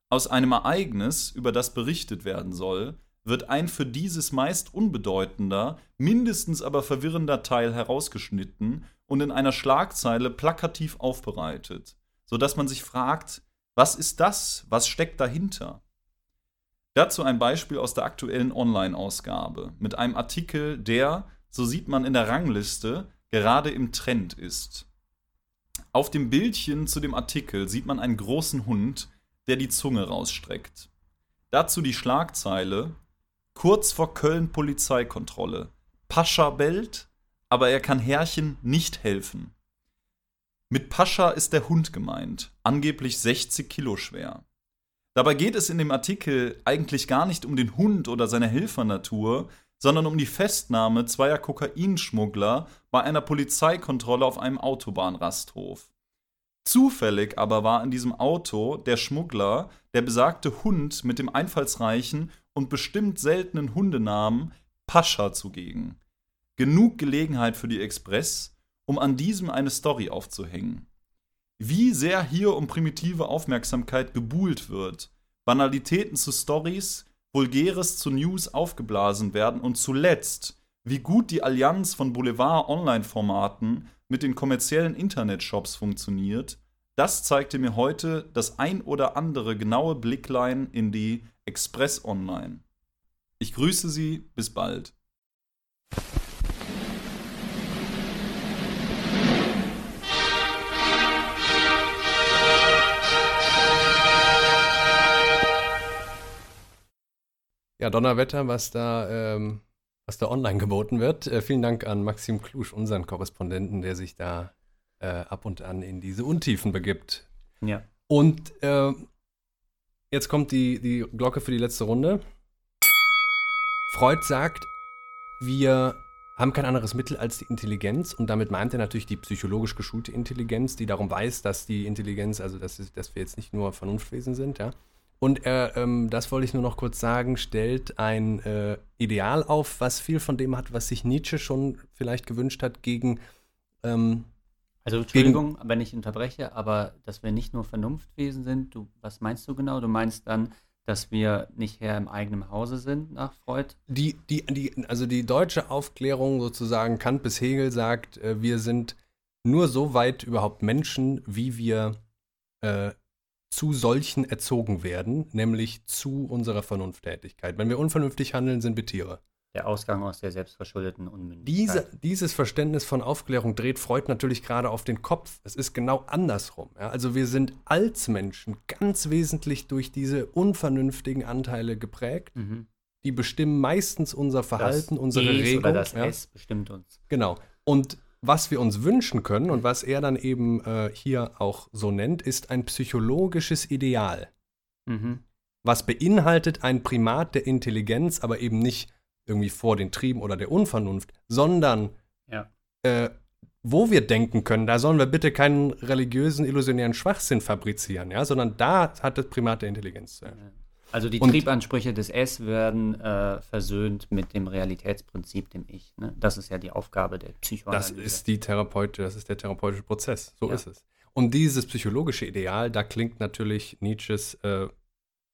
Aus einem Ereignis, über das berichtet werden soll, wird ein für dieses meist unbedeutender, mindestens aber verwirrender Teil herausgeschnitten und in einer Schlagzeile plakativ aufbereitet, sodass man sich fragt, was ist das? Was steckt dahinter? Dazu ein Beispiel aus der aktuellen Online-Ausgabe mit einem Artikel, der, so sieht man in der Rangliste, gerade im Trend ist. Auf dem Bildchen zu dem Artikel sieht man einen großen Hund, der die Zunge rausstreckt. Dazu die Schlagzeile: Kurz vor Köln Polizeikontrolle. Pascha bellt, aber er kann Herrchen nicht helfen. Mit Pascha ist der Hund gemeint, angeblich 60 Kilo schwer. Dabei geht es in dem Artikel eigentlich gar nicht um den Hund oder seine Helfernatur, sondern um die Festnahme zweier Kokainschmuggler bei einer Polizeikontrolle auf einem Autobahnrasthof. Zufällig aber war in diesem Auto der Schmuggler der besagte Hund mit dem einfallsreichen und bestimmt seltenen Hundenamen Pascha zugegen. Genug Gelegenheit für die Express, um an diesem eine Story aufzuhängen. Wie sehr hier um primitive Aufmerksamkeit gebuhlt wird, Banalitäten zu Stories, Vulgäres zu News aufgeblasen werden und zuletzt, wie gut die Allianz von Boulevard-Online-Formaten mit den kommerziellen Internetshops funktioniert, das zeigte mir heute das ein oder andere genaue Blicklein in die Express Online. Ich grüße Sie, bis bald.
Ja, Donnerwetter, was da, ähm, was da online geboten wird. Äh, vielen Dank an Maxim Klusch, unseren Korrespondenten, der sich da äh, ab und an in diese Untiefen begibt.
Ja.
Und äh, jetzt kommt die, die Glocke für die letzte Runde. Freud sagt, wir haben kein anderes Mittel als die Intelligenz und damit meint er natürlich die psychologisch geschulte Intelligenz, die darum weiß, dass die Intelligenz, also dass, dass wir jetzt nicht nur Vernunftwesen sind, ja. Und er, ähm, das wollte ich nur noch kurz sagen, stellt ein äh, Ideal auf, was viel von dem hat, was sich Nietzsche schon vielleicht gewünscht hat, gegen ähm,
Also Entschuldigung, wenn ich unterbreche, aber dass wir nicht nur Vernunftwesen sind, du, was meinst du genau? Du meinst dann, dass wir nicht Herr im eigenen Hause sind nach Freud?
die, die, die, also die deutsche Aufklärung sozusagen, Kant bis Hegel sagt, äh, wir sind nur so weit überhaupt Menschen, wie wir äh, zu solchen erzogen werden, nämlich zu unserer Vernunfttätigkeit. Wenn wir unvernünftig handeln, sind wir Tiere.
Der Ausgang aus der selbstverschuldeten Unmündigkeit.
Diese, dieses Verständnis von Aufklärung dreht Freud natürlich gerade auf den Kopf. Es ist genau andersrum. Ja? Also wir sind als Menschen ganz wesentlich durch diese unvernünftigen Anteile geprägt.
Mhm.
Die bestimmen meistens unser Verhalten,
das
unsere
Es
Regung.
Oder das
ja?
S bestimmt uns.
Genau. Und was wir uns wünschen können und was er dann eben äh, hier auch so nennt, ist ein psychologisches Ideal.
Mhm.
Was beinhaltet ein Primat der Intelligenz, aber eben nicht irgendwie vor den Trieben oder der Unvernunft, sondern
Ja.
äh, wo wir denken können, da sollen wir bitte keinen religiösen, illusionären Schwachsinn fabrizieren, ja, sondern da hat das Primat der Intelligenz. zu sein.
Also die
Und-
Triebansprüche des S werden äh, versöhnt mit dem Realitätsprinzip, dem Ich. Ne? Das ist ja die Aufgabe der
Das
Psychoanalyse.
ist die Therapeut, das ist der therapeutische Prozess. So
Ja.
ist es. Und dieses psychologische Ideal, da klingt natürlich Nietzsches äh,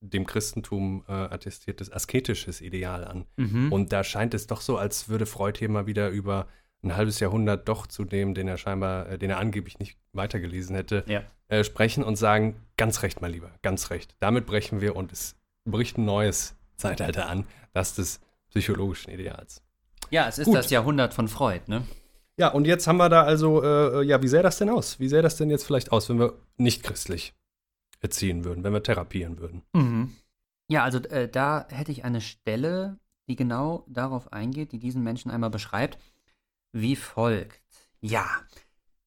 dem Christentum äh, attestiertes asketisches Ideal an.
mhm.
Und da scheint es doch so, als würde Freud hier mal wieder über ein halbes Jahrhundert doch zu dem, den er scheinbar, äh, den er angeblich nicht weitergelesen hätte,
ja.
äh, sprechen und sagen, ganz recht, mein Lieber, ganz recht. Damit brechen wir und es bricht ein neues Zeitalter an, das des psychologischen Ideals.
ja, es ist
Gut.
das Jahrhundert von Freud. Ne?
Ja, und jetzt haben wir da also, äh, ja, wie sähe das denn aus? Wie sähe das denn jetzt vielleicht aus, wenn wir nicht christlich erziehen würden, wenn wir therapieren würden?
Ja, also äh, da hätte ich eine Stelle, die genau darauf eingeht, die diesen Menschen einmal beschreibt, wie folgt. Ja,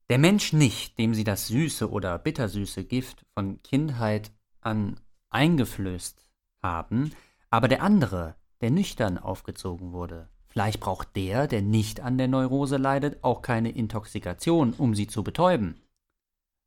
der Mensch nicht, dem sie das süße oder bittersüße Gift von Kindheit an eingeflößt haben, aber der andere, der nüchtern aufgezogen wurde. Vielleicht braucht der, der nicht an der Neurose leidet, auch keine Intoxikation, um sie zu betäuben.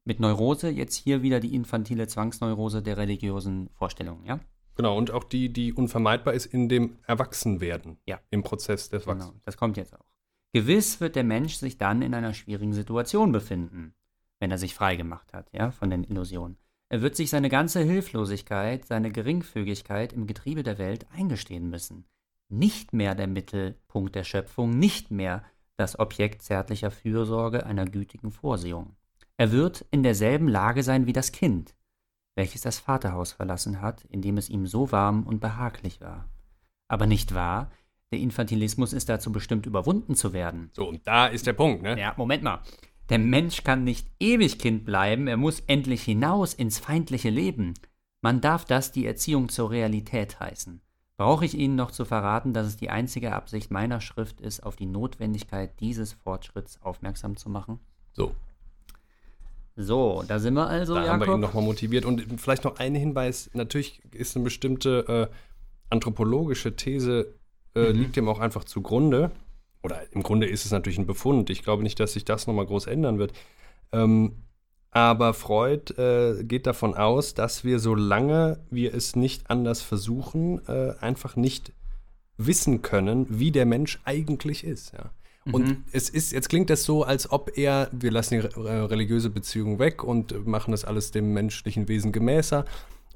Mit Neurose jetzt hier wieder die infantile Zwangsneurose der religiösen Vorstellungen, ja?
Genau, und auch die, die unvermeidbar ist in dem Erwachsenwerden,
Ja.
im Prozess des
Genau,
Wachsens.
das kommt jetzt auch. Gewiss wird der Mensch sich dann in einer schwierigen Situation befinden, wenn er sich frei gemacht hat, ja, von den Illusionen. Er wird sich seine ganze Hilflosigkeit, seine Geringfügigkeit im Getriebe der Welt eingestehen müssen. Nicht mehr der Mittelpunkt der Schöpfung, nicht mehr das Objekt zärtlicher Fürsorge einer gütigen Vorsehung. Er wird in derselben Lage sein wie das Kind, welches das Vaterhaus verlassen hat, in dem es ihm so warm und behaglich war. Aber nicht wahr, der Infantilismus ist dazu bestimmt, überwunden zu werden.
So, und da ist der Punkt, ne?
Ja, Moment mal. Der Mensch kann nicht ewig Kind bleiben, er muss endlich hinaus ins feindliche Leben. Man darf das die Erziehung zur Realität heißen. Brauche ich Ihnen noch zu verraten, dass es die einzige Absicht meiner Schrift ist, auf die Notwendigkeit dieses Fortschritts aufmerksam zu machen?
So,
So, da sind wir also,
da haben wir ihn
Jakob.
nochmal motiviert. Und vielleicht noch ein Hinweis: Natürlich ist eine bestimmte äh, anthropologische These, äh,
Mhm.
liegt dem auch einfach zugrunde. Oder im Grunde ist es natürlich ein Befund. Ich glaube nicht, dass sich das nochmal groß ändern wird. Ähm, aber Freud äh, geht davon aus, dass wir, solange wir es nicht anders versuchen, äh, einfach nicht wissen können, wie der Mensch eigentlich ist. Ja. Und
Mhm.
es ist, jetzt klingt das so, als ob er, wir lassen die äh, religiöse Beziehung weg und machen das alles dem menschlichen Wesen gemäßer.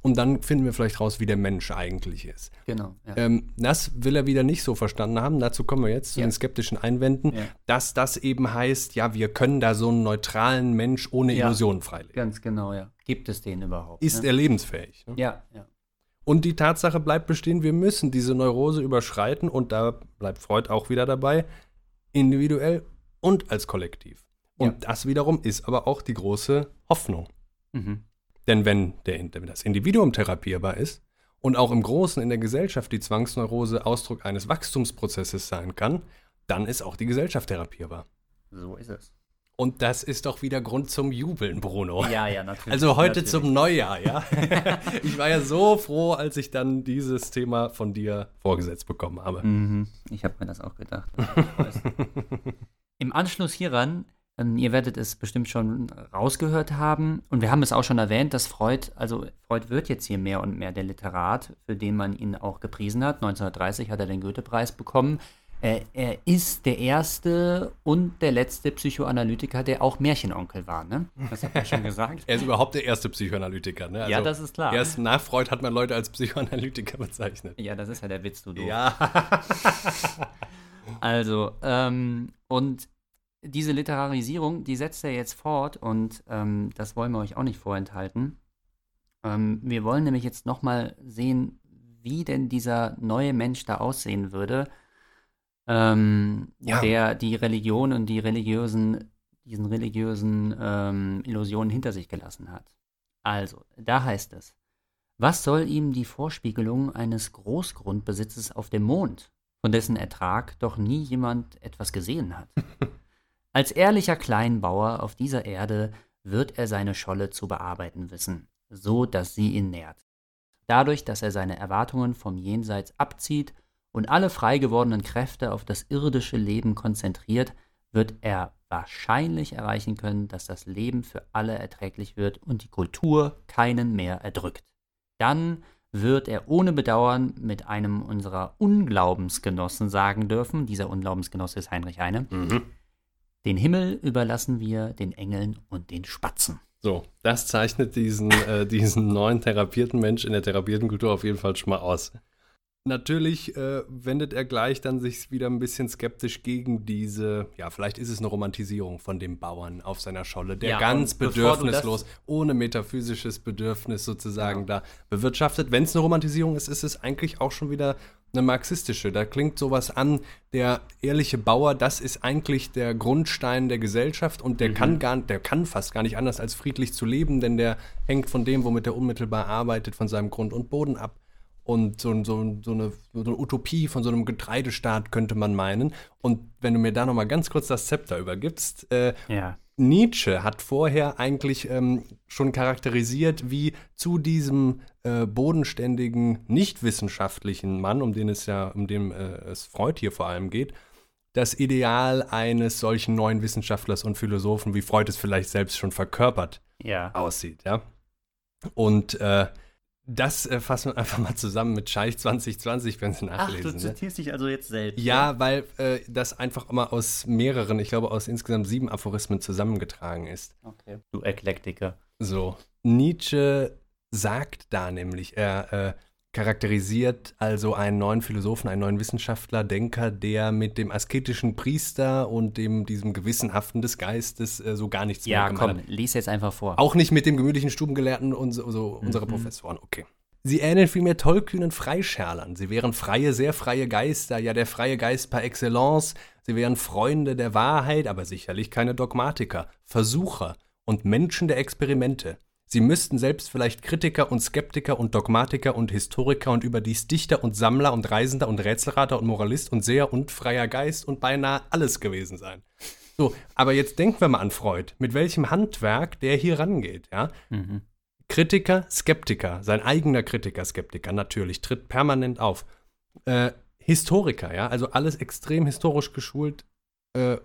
Und dann finden wir vielleicht raus, wie der Mensch eigentlich ist.
Genau. Ja.
Ähm, das will er wieder nicht so verstanden haben. Dazu kommen wir jetzt zu
Ja.
den skeptischen Einwänden,
Ja.
dass das eben heißt, ja, wir können da so einen neutralen Mensch ohne. Illusionen freilegen.
Ganz genau, ja. Gibt es den überhaupt?
Ist
ne?
er lebensfähig? Ne?
Ja, ja.
Und die Tatsache bleibt bestehen, wir müssen diese Neurose überschreiten und da bleibt Freud auch wieder dabei, individuell und als Kollektiv. Und das wiederum ist aber auch die große Hoffnung.
Mhm.
Denn wenn, der, wenn das Individuum therapierbar ist und auch im Großen in der Gesellschaft die Zwangsneurose Ausdruck eines Wachstumsprozesses sein kann, dann ist auch die Gesellschaft therapierbar.
So ist es.
Und das ist doch wieder Grund zum Jubeln, Bruno.
Ja, ja, natürlich.
Also heute
natürlich.
zum Neujahr, ja. ich war ja so froh, als ich dann dieses Thema von dir vorgesetzt bekommen habe.
Mhm, ich habe mir das auch gedacht. Im Anschluss hieran, ähm, ihr werdet es bestimmt schon rausgehört haben, und wir haben es auch schon erwähnt, dass Freud, also Freud wird jetzt hier mehr und mehr der Literat, für den man ihn auch gepriesen hat. 1930 hat er den Goethe-Preis bekommen. Äh, er ist der erste und der letzte Psychoanalytiker, der auch Märchenonkel war, ne? Das hat man schon gesagt.
Er ist überhaupt der erste Psychoanalytiker, ne?
ja, das ist klar.
Erst nach Freud hat man Leute als Psychoanalytiker bezeichnet.
Ja, das ist ja der Witz, du doof.
Ja.
Also, ähm, und diese Literarisierung, die setzt er jetzt fort und ähm, das wollen wir euch auch nicht vorenthalten. Ähm, wir wollen nämlich jetzt nochmal sehen, wie denn dieser neue Mensch da aussehen würde, ähm,
Ja.
der die Religion und die religiösen, diesen religiösen ähm, Illusionen hinter sich gelassen hat. Also, da heißt es, was soll ihm die Vorspiegelung eines Großgrundbesitzes auf dem Mond, von dessen Ertrag doch nie jemand etwas gesehen hat? Als ehrlicher Kleinbauer auf dieser Erde wird er seine Scholle zu bearbeiten wissen, so dass sie ihn nährt. Dadurch, dass er seine Erwartungen vom Jenseits abzieht und alle frei gewordenen Kräfte auf das irdische Leben konzentriert, wird er wahrscheinlich erreichen können, dass das Leben für alle erträglich wird und die Kultur keinen mehr erdrückt. Dann wird er ohne Bedauern mit einem unserer Unglaubensgenossen sagen dürfen, dieser Unglaubensgenosse ist Heinrich Heine,
Mhm.
Den Himmel überlassen wir den Engeln und den Spatzen.
So, das zeichnet diesen, äh, diesen neuen therapierten Mensch in der therapierten Kultur auf jeden Fall schon mal aus. Natürlich äh, wendet er gleich dann sich wieder ein bisschen skeptisch gegen diese, ja, vielleicht ist es eine Romantisierung von dem Bauern auf seiner Scholle, der
Ja,
ganz bedürfnislos, ohne metaphysisches Bedürfnis sozusagen da bewirtschaftet. Wenn es eine Romantisierung ist, ist es eigentlich auch schon wieder eine marxistische. Da klingt sowas an, der ehrliche Bauer, das ist eigentlich der Grundstein der Gesellschaft und der kann gar der kann fast gar nicht anders als friedlich zu leben, denn der hängt von dem, womit er unmittelbar arbeitet, von seinem Grund und Boden ab. Und so, so, so, eine, so eine Utopie von so einem Getreidestaat könnte man meinen. Und wenn du mir da noch mal ganz kurz das Zepter übergibst, äh,
Ja.
Nietzsche hat vorher eigentlich ähm, schon charakterisiert, wie zu diesem äh, bodenständigen, nicht wissenschaftlichen Mann, um den es ja, um den äh, es Freud hier vor allem geht, das Ideal eines solchen neuen Wissenschaftlers und Philosophen, wie Freud es vielleicht selbst schon verkörpert,
Ja.
aussieht, ja. Und äh, das äh, fassen wir einfach mal zusammen mit Scheich 2020, wenn Sie nachlesen. ne?
zitierst dich also jetzt selbst.
Ja, weil äh, das einfach immer aus mehreren, ich glaube aus insgesamt sieben Aphorismen zusammengetragen ist.
Okay. Du Eklektiker.
So, Nietzsche sagt da nämlich, er äh, charakterisiert also einen neuen Philosophen, einen neuen Wissenschaftler, Denker, der mit dem asketischen Priester und dem, diesem Gewissenhaften des Geistes äh, so gar nichts
Ja,
mehr
komm,
hat.
lies jetzt einfach vor.
Auch nicht mit dem gemütlichen Stubengelehrten und so, so unsere
Mhm.
Professoren, okay. Sie ähneln vielmehr tollkühnen Freischärlern. Sie wären freie, sehr freie Geister, ja der freie Geist par excellence. Sie wären Freunde der Wahrheit, aber sicherlich keine Dogmatiker, Versucher und Menschen der Experimente. Sie müssten selbst vielleicht Kritiker und Skeptiker und Dogmatiker und Historiker und überdies Dichter und Sammler und Reisender und Rätselrater und Moralist und Seher und freier Geist und beinahe alles gewesen sein. So, aber jetzt denken wir mal an Freud, mit welchem Handwerk der hier rangeht, ja?
Mhm.
Kritiker, Skeptiker, sein eigener Kritiker, Skeptiker natürlich, tritt permanent auf. Äh, Historiker, ja, also alles extrem historisch geschult. Äh,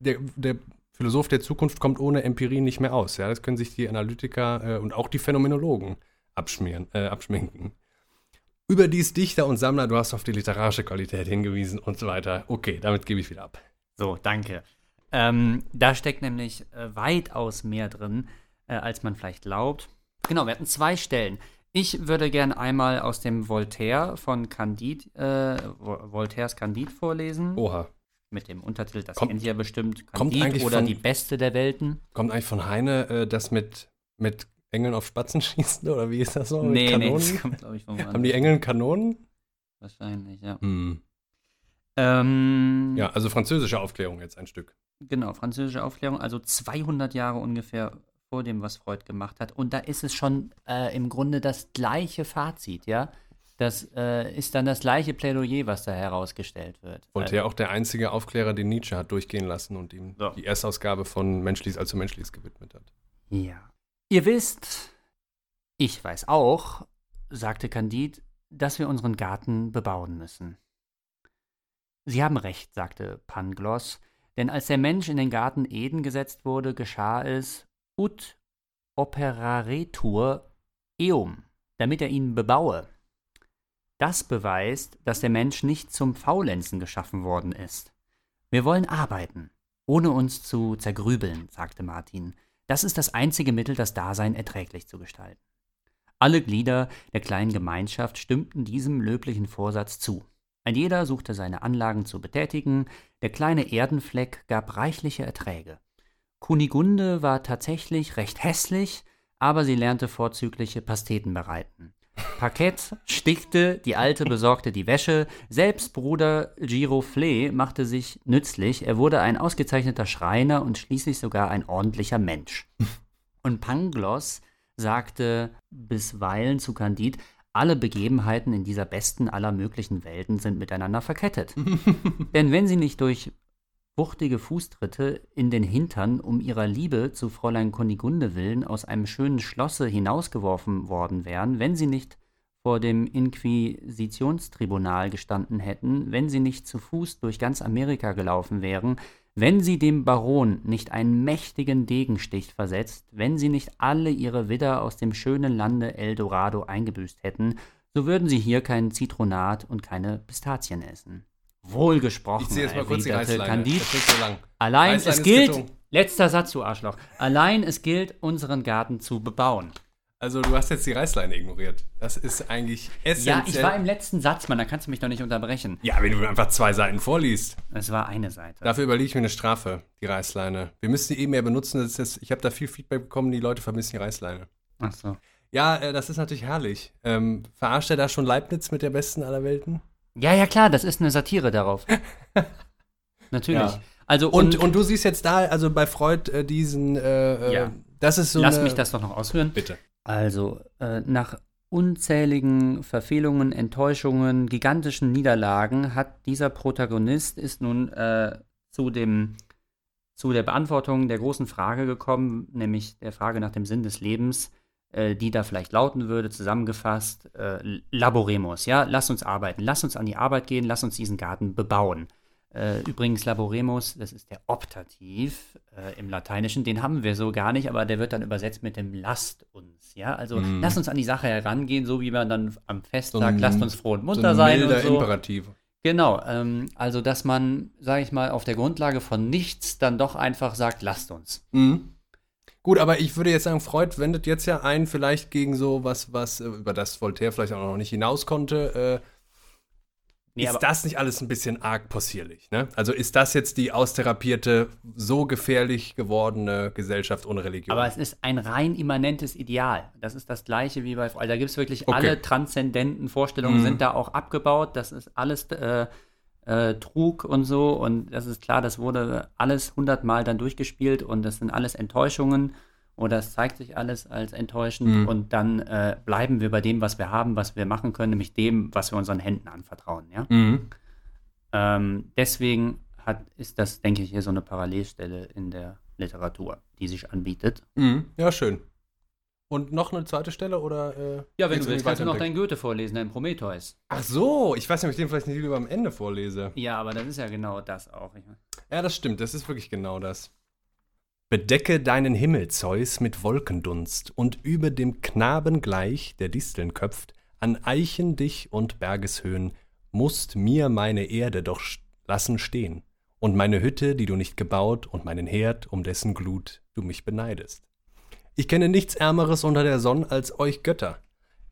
der, der Philosoph der Zukunft kommt ohne Empirie nicht mehr aus, ja. Das können sich die Analytiker äh, und auch die Phänomenologen abschmieren, äh, abschminken. Überdies Dichter und Sammler, du hast auf die literarische Qualität hingewiesen und so weiter. Okay, damit gebe ich wieder ab.
So, danke. Ähm, da steckt nämlich äh, weitaus mehr drin, äh, als man vielleicht glaubt. Genau, wir hatten zwei Stellen. Ich würde gerne einmal aus dem Voltaire von Candide, äh, Vo- Voltaires Candide vorlesen,
Oha.
Mit dem Untertitel, das
Kommt-
kennt ihr ja bestimmt,
eigentlich
oder
von-
die Beste der Welten.
Kommt eigentlich von Heine äh, das mit, mit Engeln auf Spatzen schießen oder wie ist das so?
Nee, nee,
Kanonen?
das kommt, glaube ich, von
Haben die Engeln Kanonen?
Wahrscheinlich, ja.
Hm.
Ähm,
Ja, also französische Aufklärung jetzt ein Stück.
Genau, französische Aufklärung, also 200 Jahre ungefähr vor dem, was Freud gemacht hat. Und da ist es schon äh, im Grunde das gleiche Fazit, ja. Das äh, ist dann das gleiche Plädoyer, was da herausgestellt wird.
Voltaire auch der einzige Aufklärer, den Nietzsche hat durchgehen lassen und ihm
So.
die Erstausgabe von Menschliches allzu Menschliches gewidmet hat.
Ja. Ihr wisst, ich weiß auch, sagte Candide, dass wir unseren Garten bebauen müssen. Sie haben recht, sagte Pangloss, denn als der Mensch in den Garten Eden gesetzt wurde, geschah es ut operaretur eum, damit er ihn bebaue. Das beweist, dass der Mensch nicht zum Faulenzen geschaffen worden ist. Wir wollen arbeiten, ohne uns zu zergrübeln, sagte Martin. Das ist das einzige Mittel, das Dasein erträglich zu gestalten. Alle Glieder der kleinen Gemeinschaft stimmten diesem löblichen Vorsatz zu. Ein jeder suchte seine Anlagen zu betätigen, der kleine Erdenfleck gab reichliche Erträge. Kunigunde war tatsächlich recht hässlich, aber sie lernte vorzügliche Pasteten bereiten. Parkett stickte, die Alte besorgte die Wäsche, selbst Bruder Giroflé machte sich nützlich, er wurde ein ausgezeichneter Schreiner und schließlich sogar ein ordentlicher Mensch. Und Pangloss sagte bisweilen zu Candide, alle Begebenheiten in dieser besten aller möglichen Welten sind miteinander verkettet. Denn wenn sie nicht durch wuchtige Fußtritte in den Hintern um ihrer Liebe zu Fräulein Kunigunde willen aus einem schönen Schlosse hinausgeworfen worden wären, wenn sie nicht vor dem Inquisitionstribunal gestanden hätten, wenn sie nicht zu Fuß durch ganz Amerika gelaufen wären, wenn sie dem Baron nicht einen mächtigen Degenstich versetzt, wenn sie nicht alle ihre Widder aus dem schönen Lande Eldorado eingebüßt hätten, so würden sie hier kein Zitronat und keine Pistazien essen. Wohlgesprochen,
Ich ziehe jetzt mal kurz die Reißleine. So.
Allein
Reißleine
es gilt,
getrunken.
letzter Satz, du Arschloch. Allein es gilt, unseren Garten zu bebauen.
Also du hast jetzt die Reißleine ignoriert. Das ist eigentlich essentiell.
Ja, ich war im letzten Satz, Mann, da kannst du mich doch nicht unterbrechen.
Ja, wenn du einfach zwei Seiten vorliest.
Es war eine Seite.
Dafür überlege ich mir eine Strafe, die Reißleine. Wir müssen die eh mehr benutzen. Das ist ich habe da viel Feedback bekommen, die Leute vermissen die Reißleine.
Ach so.
Ja, äh, das ist natürlich herrlich. Ähm, verarscht er da schon Leibniz mit der besten aller Welten?
Ja, ja, klar, das ist eine Satire darauf. Natürlich.
Ja.
Also,
Und,
und,
und, du siehst jetzt da, also bei Freud, äh, diesen, äh,
Ja.
äh, das ist so
lass mich das doch noch ausführen.
Bitte.
Also, äh, nach unzähligen Verfehlungen, Enttäuschungen, gigantischen Niederlagen hat dieser Protagonist ist nun äh, zu dem zu der Beantwortung der großen Frage gekommen, nämlich der Frage nach dem Sinn des Lebens, äh, die da vielleicht lauten würde, zusammengefasst, äh, laboremus, ja, lass uns arbeiten, lass uns an die Arbeit gehen, lass uns diesen Garten bebauen. Äh, übrigens, laboremus, das ist der Optativ äh, im Lateinischen, den haben wir so gar nicht, aber der wird dann übersetzt mit dem lasst uns, ja, also
Mm.
lass uns an die Sache herangehen, so wie man dann am Fest
So ein-
lasst uns froh und
So
munter
ein
sein
milder
und so.
Imperativ.
Genau, ähm, also dass man, sage ich mal, auf der Grundlage von nichts dann doch einfach sagt, lasst uns.
Mhm. Gut, aber ich würde jetzt sagen, Freud wendet jetzt ja ein, vielleicht gegen so was, was, äh, über das Voltaire vielleicht auch noch nicht hinaus konnte. Äh,
Nee,
ist das nicht alles ein bisschen arg possierlich? Ne? Also ist das jetzt die austherapierte, so gefährlich gewordene Gesellschaft ohne Religion?
Aber es ist ein rein immanentes Ideal. Das ist das gleiche wie bei Also da gibt es wirklich
Okay.
alle transzendenten Vorstellungen
Mhm.
sind da auch abgebaut. Das ist alles äh, äh, Trug und so. Und das ist klar, das wurde alles hundertmal dann durchgespielt und das sind alles Enttäuschungen oder es zeigt sich alles als enttäuschend.
Mhm.
Und dann äh, bleiben wir bei dem, was wir haben, was wir machen können, nämlich dem, was wir unseren Händen anvertrauen. Ja?
Mhm.
Ähm, deswegen hat, ist das, denke ich, hier so eine Parallelstelle in der Literatur, die sich anbietet.
Mhm. Ja, schön. Und noch eine zweite Stelle oder? Äh,
Ja, wenn du willst, kannst du noch deinen Goethe vorlesen, deinen Prometheus.
Ach so, ich weiß nicht, ob ich den vielleicht nicht lieber am Ende vorlese.
Ja, aber das ist ja genau das auch.
Ja, das stimmt, das ist wirklich genau das. Bedecke deinen Himmel, Zeus, mit Wolkendunst, und über dem Knaben gleich, der Disteln köpft, an Eichen dich und Bergeshöhen, musst mir meine Erde doch lassen stehen, und meine Hütte, die du nicht gebaut, und meinen Herd, um dessen Glut du mich beneidest. Ich kenne nichts Ärmeres unter der Sonne als euch Götter.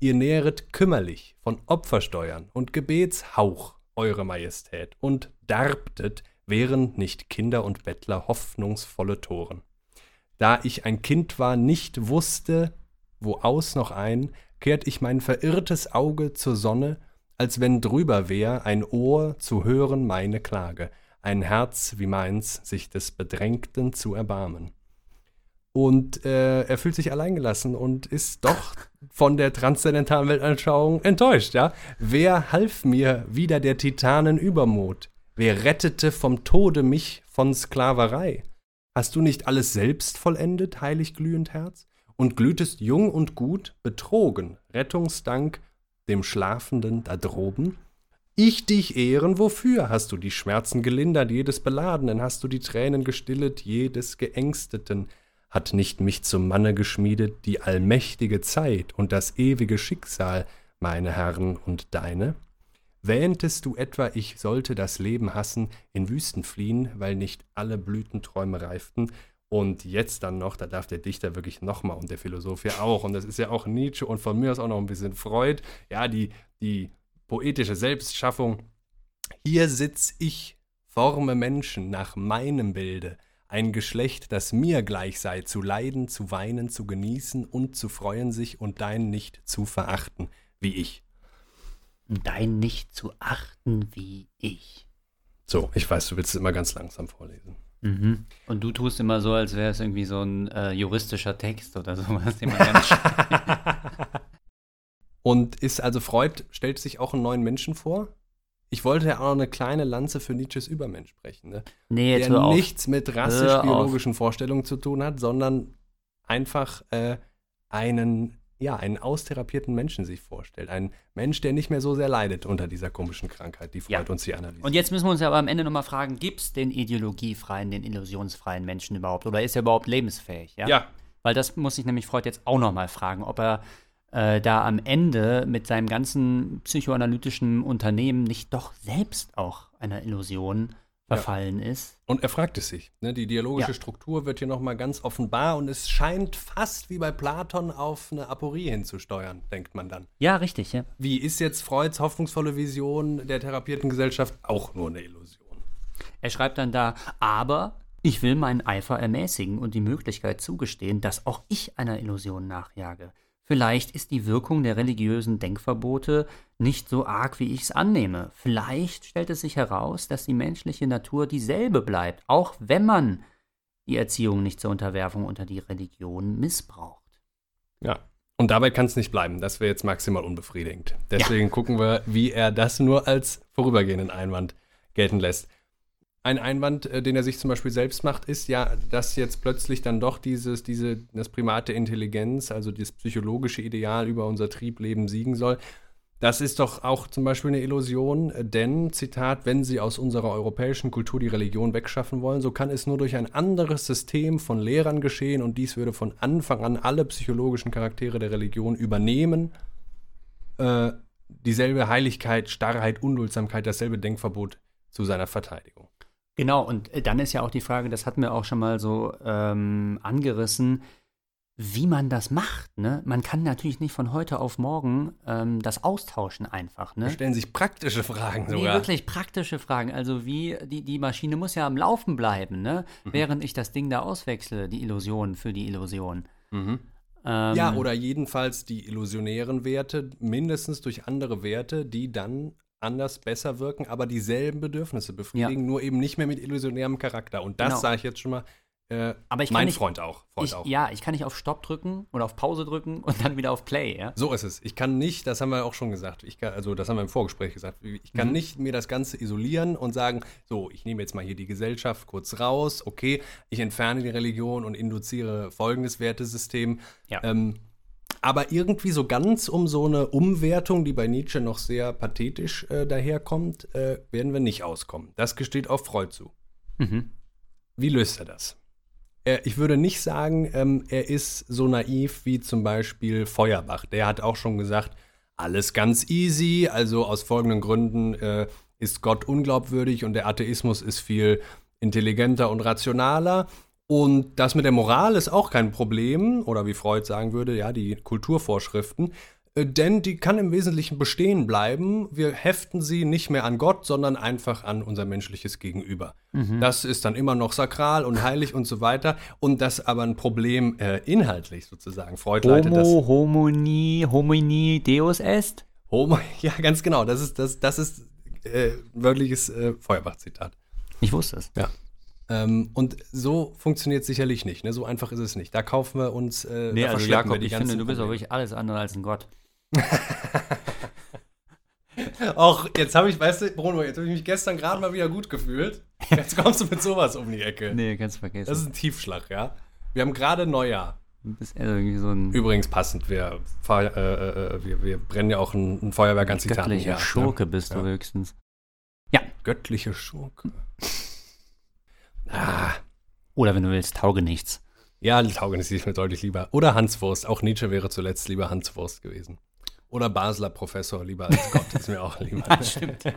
Ihr nähret kümmerlich von Opfersteuern und Gebetshauch eure Majestät und darbtet, wären nicht Kinder und Bettler hoffnungsvolle Toren. Da ich ein Kind war, nicht wusste, wo aus noch ein, kehrt ich mein verirrtes Auge zur Sonne, als wenn drüber wär ein Ohr zu hören meine Klage, ein Herz wie meins sich des Bedrängten zu erbarmen. Und äh, er fühlt sich alleingelassen und ist doch von der transzendentalen Weltanschauung enttäuscht, ja. Wer half mir wieder der Titanen Übermut? Wer rettete vom Tode mich von Sklaverei? Hast du nicht alles selbst vollendet, heilig glühend Herz? Und glühtest jung und gut, betrogen, Rettungsdank dem Schlafenden da droben? Ich dich ehren, wofür hast du die Schmerzen gelindert, jedes Beladenen, hast du die Tränen gestillet, jedes Geängsteten, hat nicht mich zum Manne geschmiedet die allmächtige Zeit und das ewige Schicksal, meine Herren und deine? Wähntest du etwa, ich sollte das Leben hassen, in Wüsten fliehen, weil nicht alle Blütenträume reiften? Und jetzt dann noch, da darf der Dichter wirklich nochmal und der Philosoph ja auch, und das ist ja auch Nietzsche und von mir aus auch noch ein bisschen Freud, ja, die, die poetische Selbstschaffung. Hier sitz ich, forme Menschen nach meinem Bilde, ein Geschlecht, das mir gleich sei, zu leiden, zu weinen, zu genießen und zu freuen sich und dein nicht zu verachten, wie ich.
Dein nicht zu achten, wie ich.
So, ich weiß, du willst es immer ganz langsam vorlesen.
Mhm. Und du tust immer so, als wäre es irgendwie so ein äh, juristischer Text oder sowas, den man ganz
Und ist also Freud, stellt sich auch einen neuen Menschen vor? Ich wollte ja auch noch eine kleine Lanze für Nietzsches Übermensch sprechen, ne?
Nee, jetzt
der nichts mit rassisch-biologischen Vorstellungen zu tun hat, sondern einfach äh, einen, ja, einen austherapierten Menschen sich vorstellt. Ein Mensch, der nicht mehr so sehr leidet unter dieser komischen Krankheit, die Freud
Ja.
uns hier analysiert.
Und jetzt müssen wir uns ja aber am Ende nochmal fragen, gibt es den ideologiefreien, den illusionsfreien Menschen überhaupt? Oder ist er überhaupt lebensfähig? Ja.
ja,
Weil das muss ich nämlich Freud jetzt auch nochmal fragen, ob er äh, da am Ende mit seinem ganzen psychoanalytischen Unternehmen nicht doch selbst auch einer Illusion verfallen ist.
und er fragt es sich. Ne? Die dialogische
Ja.
Struktur wird hier nochmal ganz offenbar und es scheint fast wie bei Platon auf eine Aporie hinzusteuern, denkt man dann.
Ja, richtig, ja.
Wie ist jetzt Freuds hoffnungsvolle Vision der therapierten Gesellschaft auch nur eine Illusion?
Er schreibt dann da, aber ich will meinen Eifer ermäßigen und die Möglichkeit zugestehen, dass auch ich einer Illusion nachjage. Vielleicht ist die Wirkung der religiösen Denkverbote nicht so arg, wie ich es annehme. Vielleicht stellt es sich heraus, dass die menschliche Natur dieselbe bleibt, auch wenn man die Erziehung nicht zur Unterwerfung unter die Religion missbraucht.
Ja. Und dabei kann es nicht bleiben. Das wäre jetzt maximal unbefriedigend. Deswegen gucken wir, wie er das nur als vorübergehenden Einwand gelten lässt. Ein Einwand, äh, den er sich zum Beispiel selbst macht, ist ja, dass jetzt plötzlich dann doch dieses, diese, das Primat der Intelligenz, also das psychologische Ideal über unser Triebleben siegen soll. Das ist doch auch zum Beispiel eine Illusion, äh, denn, Zitat, wenn Sie aus unserer europäischen Kultur die Religion wegschaffen wollen, so kann es nur durch ein anderes System von Lehrern geschehen und dies würde von Anfang an alle psychologischen Charaktere der Religion übernehmen. Äh, dieselbe Heiligkeit, Starrheit, Unduldsamkeit, dasselbe Denkverbot zu seiner Verteidigung.
Genau, und äh, dann ist ja auch die Frage, das hatten wir auch schon mal so ähm, angerissen, wie man das macht. Ne? Man kann natürlich nicht von heute auf morgen ähm, das austauschen einfach.
Da
Ne?
stellen sich praktische Fragen
Nee,
sogar.
wirklich praktische Fragen. Also wie, die, die Maschine muss ja am Laufen bleiben, ne?
Mhm.
während ich das Ding da auswechsle, die Illusion für die Illusion.
Mhm.
Ähm,
Ja, oder jedenfalls die illusionären Werte mindestens durch andere Werte, die dann anders besser wirken, aber dieselben Bedürfnisse befriedigen, nur eben nicht mehr mit illusionärem Charakter. Und das
Genau.
sage ich jetzt schon mal, äh,
Aber ich
mein
nicht-
Freund auch. Freund
ich,
auch.
ja, ich kann nicht auf Stopp drücken oder auf Pause drücken und dann wieder auf Play, ja?
So ist es. Ich kann nicht, das haben wir auch schon gesagt, ich kann, also das haben wir im Vorgespräch gesagt, ich kann
Mhm.
nicht mir das Ganze isolieren und sagen, so, ich nehme jetzt mal hier die Gesellschaft kurz raus, okay, ich entferne die Religion und induziere folgendes Wertesystem.
Ja.
Ähm, aber irgendwie so ganz um so eine Umwertung, die bei Nietzsche noch sehr pathetisch äh, daherkommt, äh, werden wir nicht auskommen. Das gesteht auch Freud zu.
Mhm.
Wie löst er das? Er, ich würde nicht sagen, ähm, er ist so naiv wie zum Beispiel Feuerbach. Der hat auch schon gesagt, alles ganz easy, also aus folgenden Gründen äh, ist Gott unglaubwürdig und der Atheismus ist viel intelligenter und rationaler. Und das mit der Moral ist auch kein Problem, oder wie Freud sagen würde, ja, die Kulturvorschriften, äh, denn die kann im Wesentlichen bestehen bleiben. Wir heften sie nicht mehr an Gott, sondern einfach an unser menschliches Gegenüber. Das ist dann immer noch sakral und heilig und so weiter. Und das aber ein Problem äh, inhaltlich sozusagen. Freud leitet das.
Homo, homini, homini, deus est.
Homo, ja, ganz genau. Das ist, das, das ist äh, wörtliches äh, Feuerbach-Zitat.
Ich wusste es.
Ja. Ähm, und so funktioniert es sicherlich nicht. Ne? So einfach ist es nicht. Da kaufen wir uns. Äh,
Nee, also Jakob, ich finde, du bist auch wirklich alles andere als ein Gott.
Och, jetzt habe ich, weißt du, Bruno, jetzt habe ich mich gestern gerade mal wieder gut gefühlt. Jetzt kommst du mit sowas um die Ecke.
Nee, kannst vergessen.
Das ist ein Tiefschlag, ja. Wir haben gerade Neujahr.
bist eher irgendwie so ein
Übrigens passend, wir, fahr- äh, äh, wir, wir brennen ja auch ein, ein Feuerwerk an Zitaten
göttlicher
hier ab,
Schurke
Ne?
bist du
Ja.
höchstens.
Göttliche Schurke. Ah,
Oder wenn du willst, tauge nichts.
ja, Taugnis ist mir deutlich lieber. Oder Hanswurst. Auch Nietzsche wäre zuletzt lieber Hanswurst gewesen. Oder Basler Professor lieber als Gott, ist mir auch lieber.
stimmt.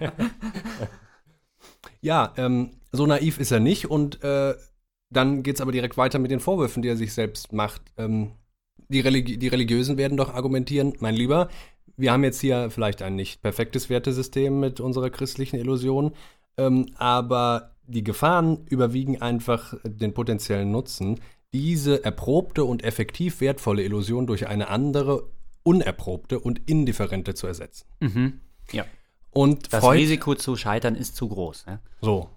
Ja, ähm, so naiv ist er nicht und äh, dann geht es aber direkt weiter mit den Vorwürfen, die er sich selbst macht. Ähm, die, Religi die Religiösen werden doch argumentieren, mein Lieber, wir haben jetzt hier vielleicht ein nicht perfektes Wertesystem mit unserer christlichen Illusion, ähm, aber die Gefahren überwiegen einfach den potenziellen Nutzen, diese erprobte und effektiv wertvolle Illusion durch eine andere, unerprobte und indifferente zu ersetzen.
Mhm. Ja.
Und
Das
Freud-
Risiko zu scheitern ist zu groß. Ne?
So.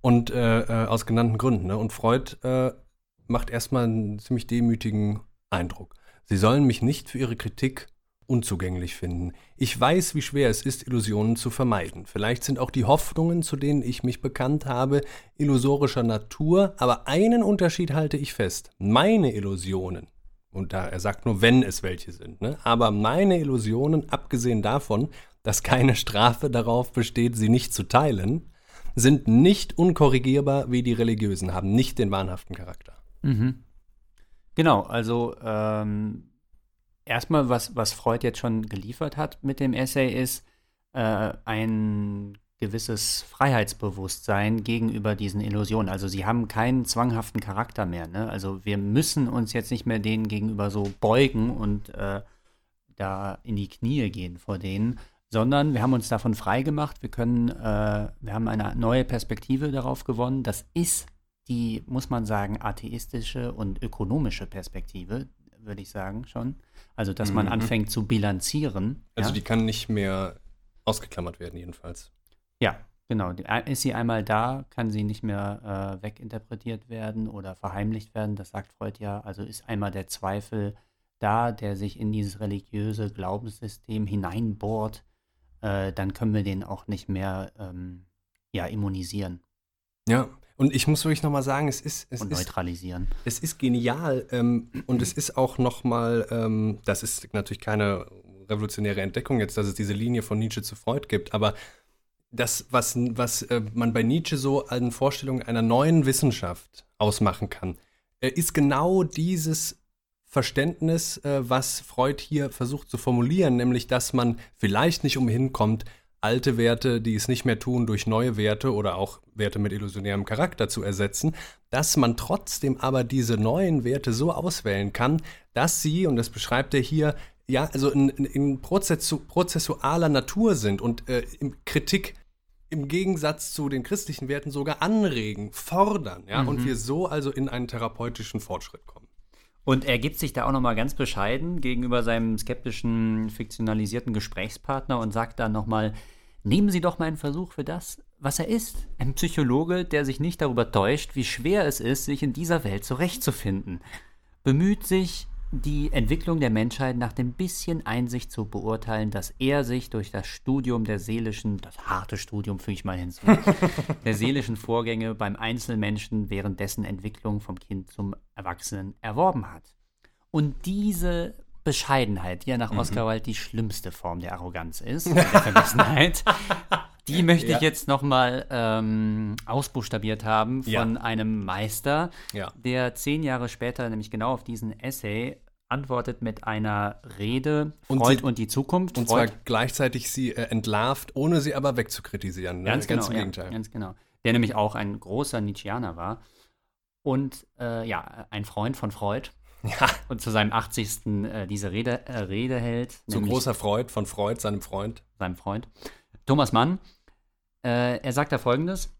Und äh, äh, aus genannten Gründen. Ne? Und Freud äh, macht erstmal einen ziemlich demütigen Eindruck. Sie sollen mich nicht für ihre Kritik unzugänglich finden. Ich weiß, wie schwer es ist, Illusionen zu vermeiden. Vielleicht sind auch die Hoffnungen, zu denen ich mich bekannt habe, illusorischer Natur, aber einen Unterschied halte ich fest. Meine Illusionen, und da er sagt nur, wenn es welche sind, ne? aber meine Illusionen, abgesehen davon, dass keine Strafe darauf besteht, sie nicht zu teilen, sind nicht unkorrigierbar wie die Religiösen, haben nicht den wahnhaften Charakter.
Mhm. Genau, also ähm, erstmal, was, was Freud jetzt schon geliefert hat mit dem Essay, ist äh, ein gewisses Freiheitsbewusstsein gegenüber diesen Illusionen. Also sie haben keinen zwanghaften Charakter mehr. Ne? Also wir müssen uns jetzt nicht mehr denen gegenüber so beugen und äh, da in die Knie gehen vor denen, sondern wir haben uns davon frei gemacht. Wir können, äh, wir haben eine neue Perspektive darauf gewonnen. Das ist die, muss man sagen, atheistische und ökonomische Perspektive, würde ich sagen schon. Also, dass man
Mhm.
anfängt zu bilanzieren.
Also
ja?
die kann nicht mehr ausgeklammert werden, jedenfalls.
Ja, genau. Die- Ist sie einmal da, kann sie nicht mehr äh, weginterpretiert werden oder verheimlicht werden. Das sagt Freud ja. Also ist einmal der Zweifel da, der sich in dieses religiöse Glaubenssystem hineinbohrt, äh, dann können wir den auch nicht mehr ähm, ja, immunisieren
Ja, und ich muss wirklich nochmal sagen, es ist, es
und
ist
neutralisieren.
Es ist genial ähm, und es ist auch nochmal, ähm, das ist natürlich keine revolutionäre Entdeckung jetzt, dass es diese Linie von Nietzsche zu Freud gibt, aber das, was, was äh, man bei Nietzsche so an Vorstellungen einer neuen Wissenschaft ausmachen kann, äh, ist genau dieses Verständnis, äh, was Freud hier versucht zu formulieren, nämlich dass man vielleicht nicht umhin kommt, alte Werte, die es nicht mehr tun, durch neue Werte oder auch Werte mit illusionärem Charakter zu ersetzen, dass man trotzdem aber diese neuen Werte so auswählen kann, dass sie, und das beschreibt er hier, ja, also in, in, prozessu prozessualer Natur sind und äh, Kritik im Gegensatz zu den christlichen Werten sogar anregen, fordern, ja, und wir so also in einen therapeutischen Fortschritt kommen.
Und er gibt sich da auch nochmal ganz bescheiden gegenüber seinem skeptischen, fiktionalisierten Gesprächspartner und sagt dann nochmal, nehmen Sie doch mal einen Versuch für das, was er ist. Ein Psychologe, der sich nicht darüber täuscht, wie schwer es ist, sich in dieser Welt zurechtzufinden. Bemüht sich, die Entwicklung der Menschheit nach dem bisschen Einsicht zu beurteilen, dass er sich durch das Studium der seelischen, das harte Studium füge ich mal hinzu, der seelischen Vorgänge beim Einzelmenschen während dessen Entwicklung vom Kind zum Erwachsenen erworben hat. Und diese Bescheidenheit, die ja nach Oscar Wilde die schlimmste Form der Arroganz ist, und der Vermessenheit, die möchte
Ja.
ich jetzt nochmal ähm, ausbuchstabiert haben von
Ja.
einem Meister,
Ja.
der zehn Jahre später nämlich genau auf diesen Essay antwortet mit einer Rede
Und
Freud
sie-
und die Zukunft.
Und
Freud,
zwar gleichzeitig sie äh, entlarvt, ohne sie aber wegzukritisieren. Ne?
Ganz genau,
im
ja,
Gegenteil.
ganz genau. Der nämlich auch ein großer Nietzscheaner war. Und äh, ja, ein Freund von Freud.
Ja.
Und zu seinem 80. Äh, diese Rede, äh, Rede hält.
Zu großer Freud von Freud, seinem Freund.
seinem Freund. Thomas Mann. Äh, er sagt da folgendes: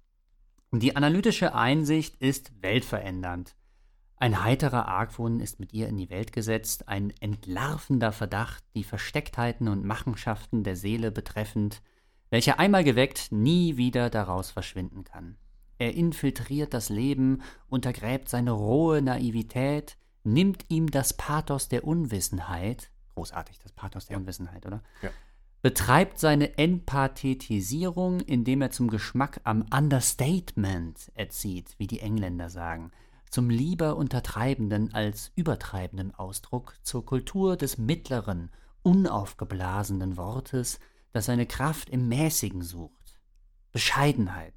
Die analytische Einsicht ist weltverändernd. Ein heiterer Argwohn ist mit ihr in die Welt gesetzt, ein entlarvender Verdacht, die Verstecktheiten und Machenschaften der Seele betreffend, welcher einmal geweckt nie wieder daraus verschwinden kann. Er infiltriert das Leben, untergräbt seine rohe Naivität, nimmt ihm das Pathos der Unwissenheit, großartig das Pathos der Unwissenheit, oder?
Ja.
Betreibt seine Empathetisierung, indem er zum Geschmack am Understatement erzieht, wie die Engländer sagen, zum lieber untertreibenden als übertreibenden Ausdruck zur Kultur des mittleren, unaufgeblasenen Wortes, das seine Kraft im Mäßigen sucht. Bescheidenheit.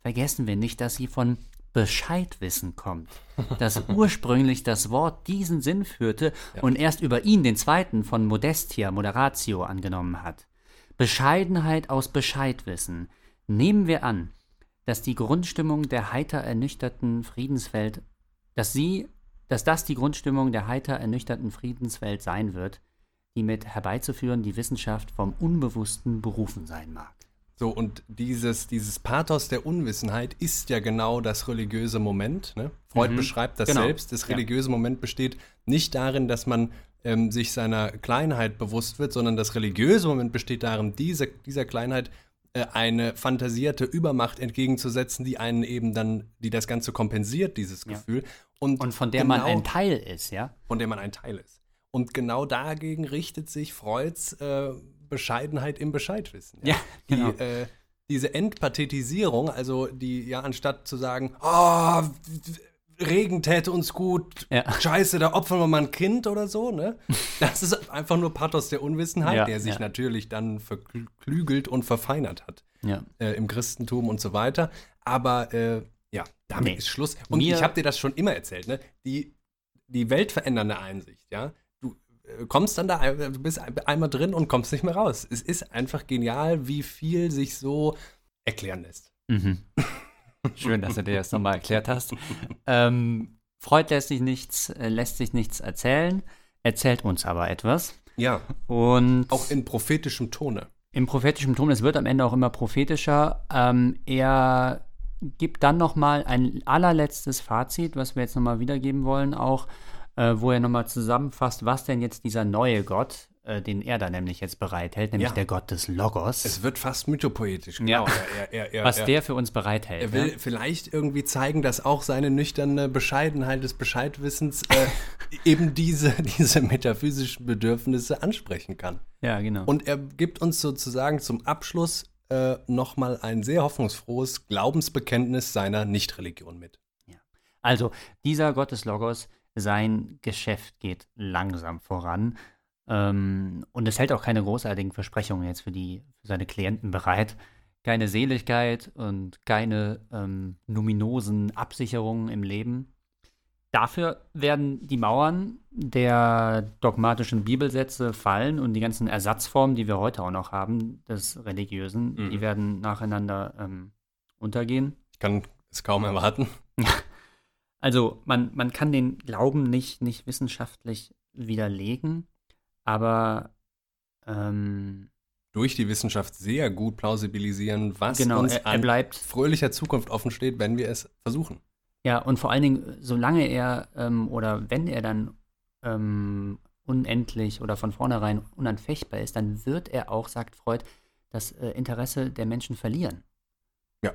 Vergessen wir nicht, dass sie von Bescheidwissen kommt, dass ursprünglich das Wort diesen Sinn führte und erst über ihn den zweiten von Modestia, Moderatio angenommen hat. Bescheidenheit aus Bescheidwissen. Nehmen wir an, dass die Grundstimmung der heiter ernüchterten Friedenswelt, dass sie, dass das die Grundstimmung der heiter ernüchterten Friedenswelt sein wird, die mit herbeizuführen die Wissenschaft vom Unbewussten berufen sein mag.
So, und dieses, dieses Pathos der Unwissenheit ist ja genau das religiöse Moment. Ne? Freud
Mhm.
beschreibt das
Genau.
selbst. Das
Ja.
religiöse Moment besteht nicht darin, dass man ähm, sich seiner Kleinheit bewusst wird, sondern das religiöse Moment besteht darin, diese, dieser Kleinheit äh, eine fantasierte Übermacht entgegenzusetzen, die einen eben dann, die das Ganze kompensiert, dieses
Ja.
Gefühl. Und,
Und von der man
genau-
ein Teil ist, ja?
von der man ein Teil ist. Und genau dagegen richtet sich Freuds äh, Bescheidenheit im Bescheidwissen.
Ja, genau.
Die, äh, diese Entpathetisierung, also die, ja, anstatt zu sagen, oh, Regen täte uns gut,
Ja.
scheiße, da opfern wir mal ein Kind oder so, ne? Das ist einfach nur Pathos der Unwissenheit,
Ja,
der sich
ja.
natürlich dann verklügelt und verfeinert hat
Ja.
äh, im Christentum und so weiter. Aber äh, ja, damit
Nee.
ist Schluss. Und
Mir-
ich habe dir das schon immer erzählt, ne? Die, die weltverändernde Einsicht, ja. Du kommst dann da, du bist ein- einmal drin und kommst nicht mehr raus. Es ist einfach genial, wie viel sich so erklären lässt.
Mhm. Schön, dass du dir das nochmal erklärt hast. Ähm, Freud lässt sich nichts, äh, lässt sich nichts erzählen, erzählt uns aber etwas.
Ja,
Und
auch in prophetischem Tone.
im prophetischen Ton, es wird am Ende auch immer prophetischer. Ähm, er gibt dann nochmal ein allerletztes Fazit, was wir jetzt nochmal wiedergeben wollen, auch, äh, wo er nochmal zusammenfasst, was denn jetzt dieser neue Gott, äh, den er da nämlich jetzt bereithält, nämlich
Ja.
der Gott des Logos,
Es wird fast mythopoetisch,
Ja.
genau. Er, er, er,
was
er,
der für uns bereithält.
Er will
ja?
vielleicht irgendwie zeigen, dass auch seine nüchterne Bescheidenheit des Bescheidwissens äh, eben diese, diese metaphysischen Bedürfnisse ansprechen kann.
ja, genau.
Und er gibt uns sozusagen zum Abschluss äh, nochmal ein sehr hoffnungsfrohes Glaubensbekenntnis seiner Nichtreligion mit.
Also, dieser Gott des Logos, sein Geschäft geht langsam voran. Ähm, und es hält auch keine großartigen Versprechungen jetzt für, die, für seine Klienten bereit. Keine Seligkeit und keine ähm, numinosen Absicherungen im Leben. Dafür werden die Mauern der dogmatischen Bibelsätze fallen und die ganzen Ersatzformen, die wir heute auch noch haben, des Religiösen,
Mhm.
die werden nacheinander ähm, untergehen.
Ich kann es kaum erwarten.
Also man, man kann den Glauben nicht, nicht wissenschaftlich widerlegen, aber ähm,
Durch die Wissenschaft sehr gut plausibilisieren, was
genau,
uns
er, er
an
bleibt,
fröhlicher Zukunft offen steht, wenn wir es versuchen.
ja, und vor allen Dingen, solange er ähm, oder wenn er dann ähm, unendlich oder von vornherein unanfechtbar ist, dann wird er auch, sagt Freud, das äh, Interesse der Menschen verlieren.
Ja.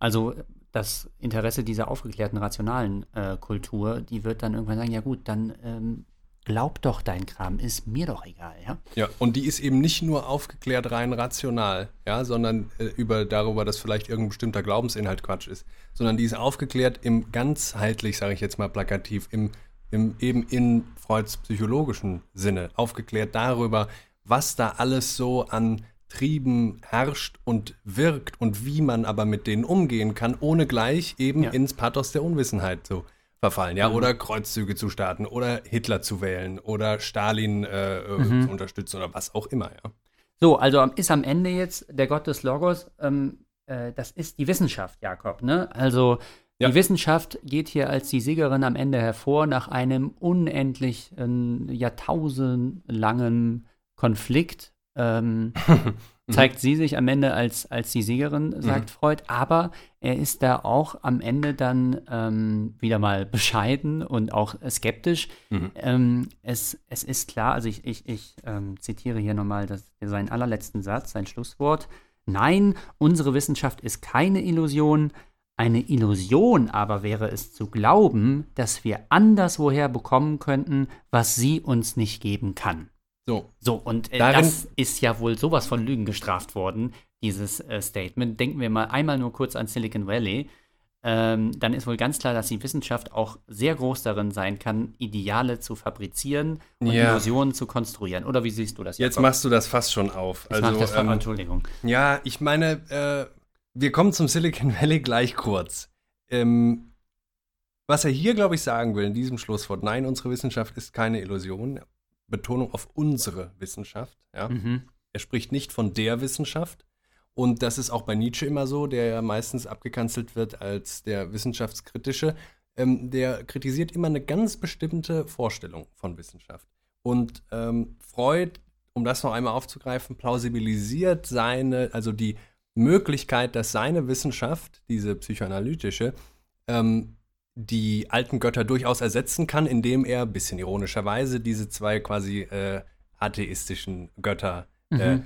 Also das Interesse dieser aufgeklärten, rationalen äh, Kultur, die wird dann irgendwann sagen, ja gut, dann ähm, glaub doch dein Kram, ist mir doch egal, ja.
Ja, und die ist eben nicht nur aufgeklärt rein rational, ja, sondern äh, über darüber, dass vielleicht irgendein bestimmter Glaubensinhalt Quatsch ist, sondern die ist aufgeklärt im ganzheitlich, sage ich jetzt mal plakativ, im, im eben in Freuds psychologischen Sinne, aufgeklärt darüber, was da alles so an Trieben herrscht und wirkt und wie man aber mit denen umgehen kann, ohne gleich eben
Ja.
ins Pathos der Unwissenheit zu verfallen, ja,
Mhm.
oder Kreuzzüge zu starten oder Hitler zu wählen oder Stalin äh, äh,
Mhm.
zu unterstützen oder was auch immer, ja.
So, also ist am Ende jetzt der Gott des Logos, ähm, äh, das ist die Wissenschaft, Jakob, ne? Also
Ja.
die Wissenschaft geht hier als die Siegerin am Ende hervor nach einem unendlich äh, jahrtausendlangen Konflikt. Ähm, zeigt sie sich am Ende als, als die Siegerin, sagt Freud, aber er ist da auch am Ende dann ähm, wieder mal bescheiden und auch skeptisch.
Mhm.
Ähm, es, es ist klar, also ich, ich, ich ähm, zitiere hier nochmal das, seinen allerletzten Satz, sein Schlusswort. Nein, unsere Wissenschaft ist keine Illusion. Eine Illusion aber wäre es zu glauben, dass wir anderswoher bekommen könnten, was sie uns nicht geben kann.
So.
So, und äh, das ist ja wohl sowas von Lügen gestraft worden, dieses äh, Statement. Denken wir mal einmal nur kurz an Silicon Valley. Ähm, dann ist wohl ganz klar, dass die Wissenschaft auch sehr groß darin sein kann, Ideale zu fabrizieren und
Ja.
Illusionen zu konstruieren. Oder wie siehst du das
Jetzt
Jakob?
machst du das fast schon auf.
Ich mach das
ähm,
Entschuldigung.
Ja, ich meine, äh, wir kommen zum Silicon Valley gleich kurz. Ähm, was er hier, glaube ich, sagen will in diesem Schlusswort, nein, unsere Wissenschaft ist keine Illusion. Betonung auf unsere Wissenschaft. Ja?
Mhm.
Er spricht nicht von der Wissenschaft. Und das ist auch bei Nietzsche immer so, der ja meistens abgekanzelt wird als der Wissenschaftskritische. Ähm, der kritisiert immer eine ganz bestimmte Vorstellung von Wissenschaft. Und ähm, Freud, um das noch einmal aufzugreifen, plausibilisiert seine, also die Möglichkeit, dass seine Wissenschaft, diese psychoanalytische, ähm, die alten Götter durchaus ersetzen kann, indem er, bisschen ironischerweise, diese zwei quasi äh, atheistischen Götter äh,
Mhm.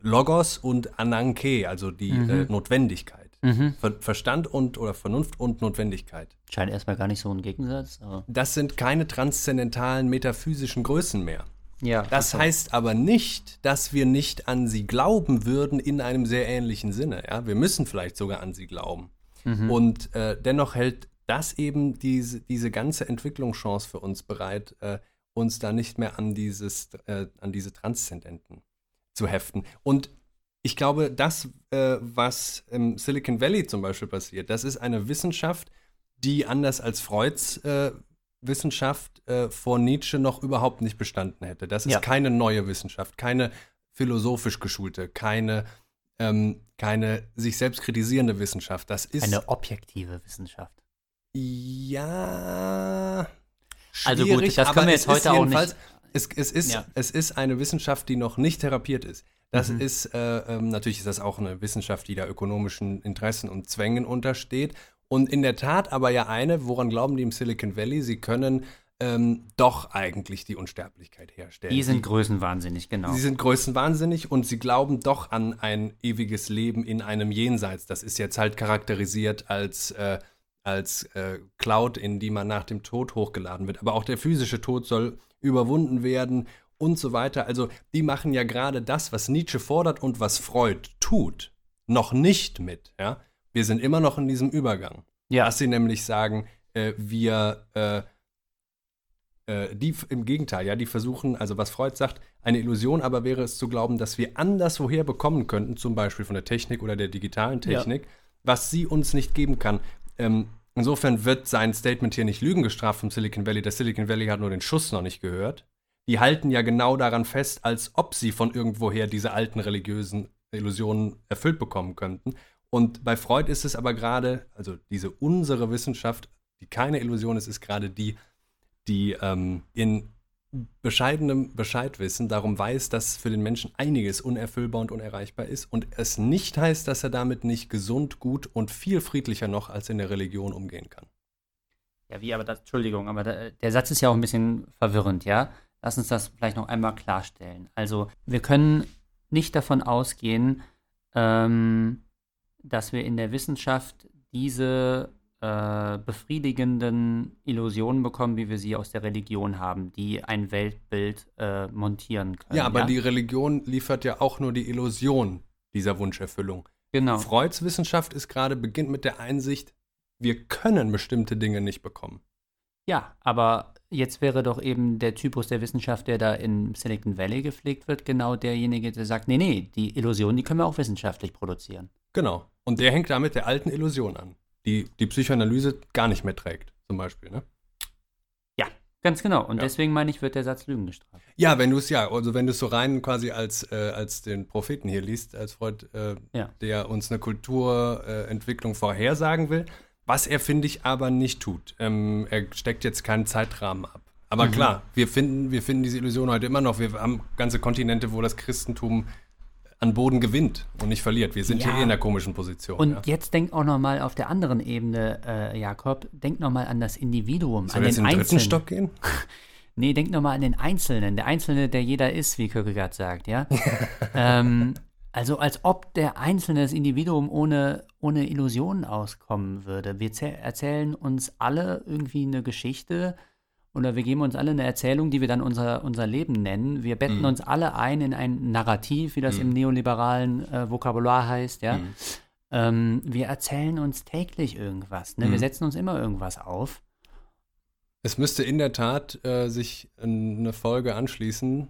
Logos und Ananke, also die
Mhm.
äh, Notwendigkeit.
Mhm.
Ver Verstand und oder Vernunft und Notwendigkeit.
Scheint erstmal gar nicht so ein Gegensatz.
Das sind keine transzendentalen metaphysischen Größen mehr.
ja,
Das
so.
heißt aber nicht, dass wir nicht an sie glauben würden in einem sehr ähnlichen Sinne. Ja? Wir müssen vielleicht sogar an sie glauben.
Mhm.
Und äh, dennoch hält das eben diese, diese ganze Entwicklungschance für uns bereit, äh, uns da nicht mehr an, dieses, äh, an diese Transzendenten zu heften. Und ich glaube, das, äh, was im Silicon Valley zum Beispiel passiert, das ist eine Wissenschaft, die anders als Freuds äh, Wissenschaft äh, vor Nietzsche noch überhaupt nicht bestanden hätte. Das ist
Ja.
keine neue Wissenschaft, keine philosophisch geschulte, keine, ähm, keine sich selbst kritisierende Wissenschaft. Das ist
eine objektive Wissenschaft.
Ja.
Also gut, das können wir
es
jetzt heute
ist
auch nicht-
Es, es, ist,
Ja.
es ist eine Wissenschaft, die noch nicht therapiert ist. Das
Mhm.
ist, äh, ähm, natürlich ist das auch eine Wissenschaft, die da ökonomischen Interessen und Zwängen untersteht. Und in der Tat aber ja eine, woran glauben die im Silicon Valley? Sie können ähm, doch eigentlich die Unsterblichkeit herstellen.
Die sind größenwahnsinnig, genau.
Sie sind größenwahnsinnig und sie glauben doch an ein ewiges Leben in einem Jenseits. Das ist jetzt halt charakterisiert als, äh, als äh, Cloud, in die man nach dem Tod hochgeladen wird. Aber auch der physische Tod soll überwunden werden und so weiter. Also die machen ja gerade das, was Nietzsche fordert und was Freud tut, noch nicht mit. Ja? Wir sind immer noch in diesem Übergang.
ja,
Dass sie nämlich sagen, äh, wir, äh, äh, die im Gegenteil, ja, die versuchen, also was Freud sagt, eine Illusion aber wäre es zu glauben, dass wir anderswoher bekommen könnten, zum Beispiel von der Technik oder der digitalen
Ja.
Technik, was sie uns nicht geben kann. Ähm, insofern wird sein Statement hier nicht Lügen gestraft vom Silicon Valley. Das Silicon Valley hat nur den Schuss noch nicht gehört. Die halten ja genau daran fest, als ob sie von irgendwoher diese alten religiösen Illusionen erfüllt bekommen könnten. Und bei Freud ist es aber gerade, also diese unsere Wissenschaft, die keine Illusion ist, ist gerade die, die ähm, in bescheidenem Bescheidwissen darum weiß, dass für den Menschen einiges unerfüllbar und unerreichbar ist und es nicht heißt, dass er damit nicht gesund, gut und viel friedlicher noch als in der Religion umgehen kann.
ja, wie aber das, Entschuldigung, aber da, der Satz ist ja auch ein bisschen verwirrend, ja? Lass uns das vielleicht noch einmal klarstellen. Also, wir können nicht davon ausgehen, ähm, dass wir in der Wissenschaft diese äh, befriedigenden Illusionen bekommen, wie wir sie aus der Religion haben, die ein Weltbild äh, montieren können.
Ja, aber die Religion liefert ja auch nur die Illusion dieser Wunscherfüllung.
genau.
Freuds Wissenschaft ist gerade beginnt mit der Einsicht, wir können bestimmte Dinge nicht bekommen.
Ja, aber jetzt wäre doch eben der Typus der Wissenschaft, der da in Silicon Valley gepflegt wird, genau derjenige, der sagt, nee, nee, die Illusionen, die können wir auch wissenschaftlich produzieren.
Genau. Und der hängt damit der alten Illusion an, die die Psychoanalyse gar nicht mehr trägt, zum Beispiel. Ne?
Ja, ganz genau. Und
Ja.
deswegen meine ich, wird der Satz Lügen gestraft.
Ja, wenn du es ja, also wenn du es so rein quasi als, äh, als den Propheten hier liest, als Freud, äh,
Ja.
der uns eine Kulturentwicklung äh, vorhersagen will, was er, finde ich, aber nicht tut. Ähm, er steckt jetzt keinen Zeitrahmen ab. Aber
Mhm.
klar, wir finden, wir finden diese Illusion heute immer noch. Wir haben ganze Kontinente, wo das Christentum an Boden gewinnt und nicht verliert. Wir sind
Ja.
hier eh in einer komischen Position.
Und
ja.
jetzt denk auch noch mal auf der anderen Ebene, äh, Jakob, denk noch mal an das Individuum,
Sollen
an
jetzt
den
den dritten
Einzelnen.
Stock gehen?
Nee, denk noch mal an den Einzelnen, der Einzelne, der jeder ist, wie Kierkegaard sagt, ja. ähm, also als ob der Einzelne, das Individuum ohne, ohne Illusionen auskommen würde. Wir erzählen uns alle irgendwie eine Geschichte oder wir geben uns alle eine Erzählung, die wir dann unser, unser Leben nennen. Wir betten mhm. uns alle ein in ein Narrativ, wie das mhm. im neoliberalen äh, Vokabular heißt, ja. Mhm. Ähm, wir erzählen uns täglich irgendwas. Ne? Wir mhm. setzen uns immer irgendwas auf.
Es müsste in der Tat äh, sich eine Folge anschließen,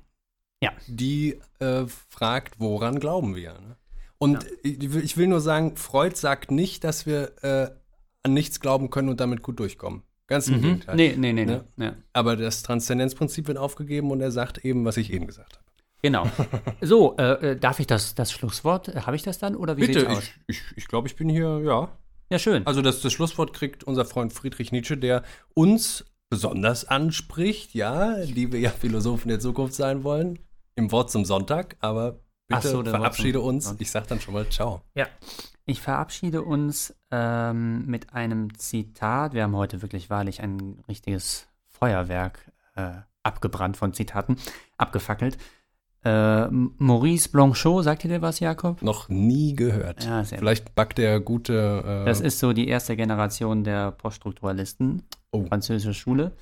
ja.
die äh, fragt, woran glauben wir? Ne? Und ja. ich will nur sagen, Freud sagt nicht, dass wir äh, an nichts glauben können und damit gut durchkommen. Ganz im mhm. Gegenteil.
Nee, nee, nee, ne? nee.
Aber das Transzendenzprinzip wird aufgegeben und er sagt eben, was ich eben gesagt habe.
Genau. So, äh, äh darf ich das, das Schlusswort, äh, habe ich das dann oder wie
Bitte, aus? ich, ich, ich glaube, ich bin hier, ja.
Ja, schön.
Also das, das Schlusswort kriegt unser Freund Friedrich Nietzsche, der uns besonders anspricht, ja, die wir ja Philosophen der Zukunft sein wollen, im Wort zum Sonntag, aber bitte so, verabschiede uns. Ich sage dann schon mal Ciao.
Ja, ich verabschiede uns ähm, mit einem Zitat. Wir haben heute wirklich wahrlich ein richtiges Feuerwerk äh, abgebrannt von Zitaten, abgefackelt. Äh, Maurice Blanchot, sagt ihr dir was, Jakob?
Noch nie gehört. Ja, Vielleicht backt er gute.
Äh das ist so die erste Generation der Poststrukturalisten. Oh. Französische Schule.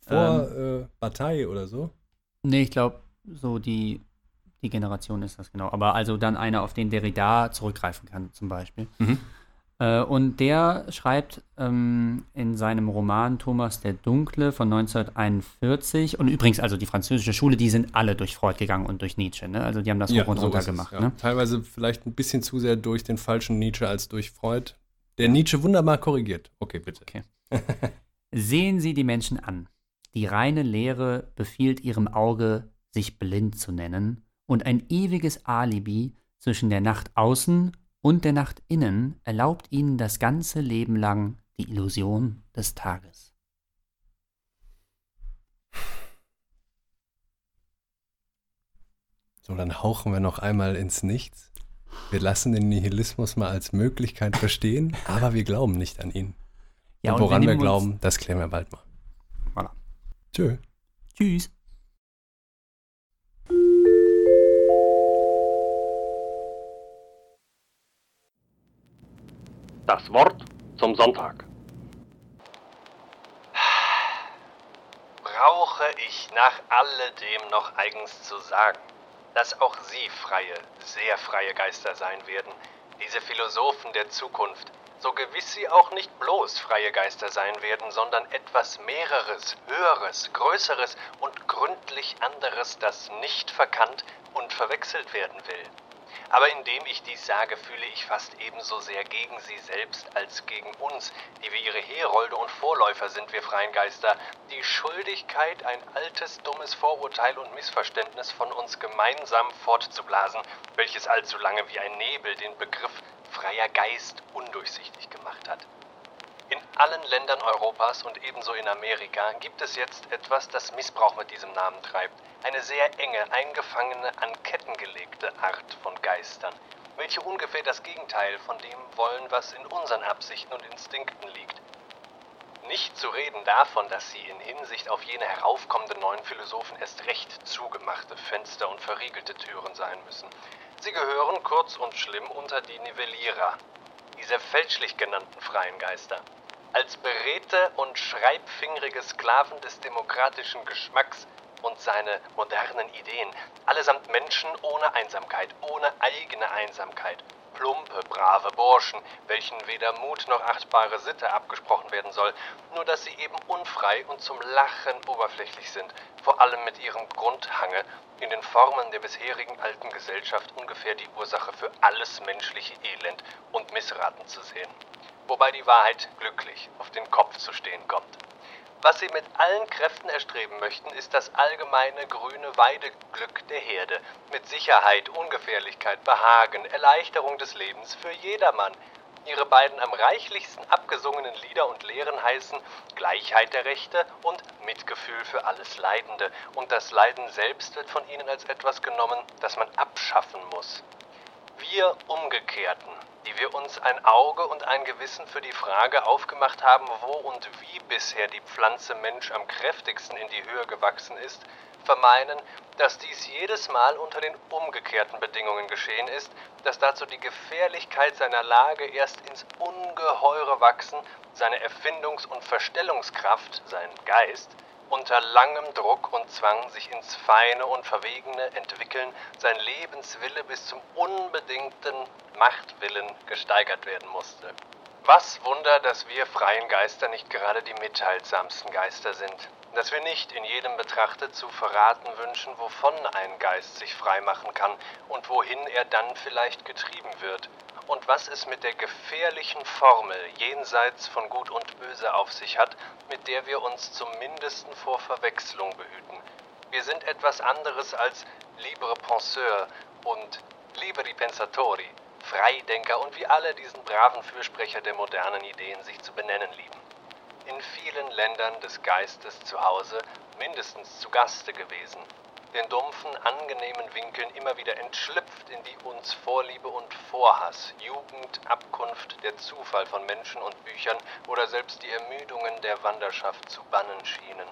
Vor ähm, äh, Bataille oder so?
Nee, ich glaube, so die, die Generation ist das genau. Aber also dann einer, auf den Derrida zurückgreifen kann, zum Beispiel. Mhm. Äh, und der schreibt ähm, in seinem Roman Thomas der Dunkle von 1941, und übrigens, also die französische Schule, die sind alle durch Freud gegangen und durch Nietzsche, ne? Also die haben das
ja,
hoch und runter gemacht. Ja.
Ne? Teilweise vielleicht ein bisschen zu sehr durch den falschen Nietzsche als durch Freud. Der Nietzsche wunderbar korrigiert. Okay, bitte. Okay.
Sehen Sie die Menschen an. Die reine Lehre befiehlt ihrem Auge, sich blind zu nennen, und ein ewiges Alibi zwischen der Nacht außen und der Nacht innen erlaubt ihnen das ganze Leben lang die Illusion des Tages.
So, dann hauchen wir noch einmal ins Nichts. Wir lassen den Nihilismus mal als Möglichkeit verstehen, aber wir glauben nicht an ihn. Ja, und, und woran wir, wir glauben, das klären wir bald mal.
Voilà.
Tschö.
Tschüss.
Das Wort zum Sonntag. Brauche ich nach alledem noch eigens zu sagen, dass auch Sie freie, sehr freie Geister sein werden, diese Philosophen der Zukunft, so gewiss sie auch nicht bloß freie Geister sein werden, sondern etwas mehreres, höheres, größeres und gründlich anderes, das nicht verkannt und verwechselt werden will. Aber indem ich dies sage, fühle ich fast ebenso sehr gegen sie selbst als gegen uns, die wir ihre Herolde und Vorläufer sind, wir freien Geister, die Schuldigkeit, ein altes, dummes Vorurteil und Missverständnis von uns gemeinsam fortzublasen, welches allzu lange wie ein Nebel den Begriff freier Geist undurchsichtig gemacht hat. In allen Ländern Europas und ebenso in Amerika gibt es jetzt etwas, das Missbrauch mit diesem Namen treibt. Eine sehr enge, eingefangene, an Ketten gelegte Art von Geistern, welche ungefähr das Gegenteil von dem wollen, was in unseren Absichten und Instinkten liegt. Nicht zu reden davon, dass sie in Hinsicht auf jene heraufkommenden neuen Philosophen erst recht zugemachte Fenster und verriegelte Türen sein müssen. Sie gehören kurz und schlimm unter die Nivellierer, diese fälschlich genannten freien Geister. Als beredte und schreibfingerige Sklaven des demokratischen Geschmacks und seine modernen Ideen, allesamt Menschen ohne Einsamkeit, ohne eigene Einsamkeit, plumpe, brave Burschen, welchen weder Mut noch achtbare Sitte abgesprochen werden soll, nur dass sie eben unfrei und zum Lachen oberflächlich sind, vor allem mit ihrem Grundhange, in den Formen der bisherigen alten Gesellschaft ungefähr die Ursache für alles menschliche Elend und Missraten zu sehen wobei die Wahrheit glücklich auf den Kopf zu stehen kommt. Was sie mit allen Kräften erstreben möchten, ist das allgemeine grüne Weideglück der Herde, mit Sicherheit, Ungefährlichkeit, Behagen, Erleichterung des Lebens für jedermann. Ihre beiden am reichlichsten abgesungenen Lieder und Lehren heißen Gleichheit der Rechte und Mitgefühl für alles Leidende, und das Leiden selbst wird von ihnen als etwas genommen, das man abschaffen muss. Wir Umgekehrten die wir uns ein Auge und ein Gewissen für die Frage aufgemacht haben, wo und wie bisher die Pflanze Mensch am kräftigsten in die Höhe gewachsen ist, vermeinen, dass dies jedes Mal unter den umgekehrten Bedingungen geschehen ist, dass dazu die Gefährlichkeit seiner Lage erst ins Ungeheure wachsen, seine Erfindungs- und Verstellungskraft, sein Geist, unter langem Druck und Zwang sich ins Feine und Verwegene entwickeln, sein Lebenswille bis zum unbedingten Machtwillen gesteigert werden musste. Was Wunder, dass wir freien Geister nicht gerade die mitteilsamsten Geister sind, dass wir nicht in jedem Betrachter zu verraten wünschen, wovon ein Geist sich freimachen kann und wohin er dann vielleicht getrieben wird, und was es mit der gefährlichen Formel jenseits von Gut und Böse auf sich hat, mit der wir uns zum mindesten vor Verwechslung behüten. Wir sind etwas anderes als libre penseur und liberi pensatori, Freidenker und wie alle diesen braven Fürsprecher der modernen Ideen sich zu benennen lieben. In vielen Ländern des Geistes zu Hause, mindestens zu Gaste gewesen, den dumpfen, angenehmen Winkeln immer wieder entschlüpft in die uns Vorliebe und Vorhass, Jugend, Abkunft, der Zufall von Menschen und Büchern oder selbst die Ermüdungen der Wanderschaft zu bannen schienen.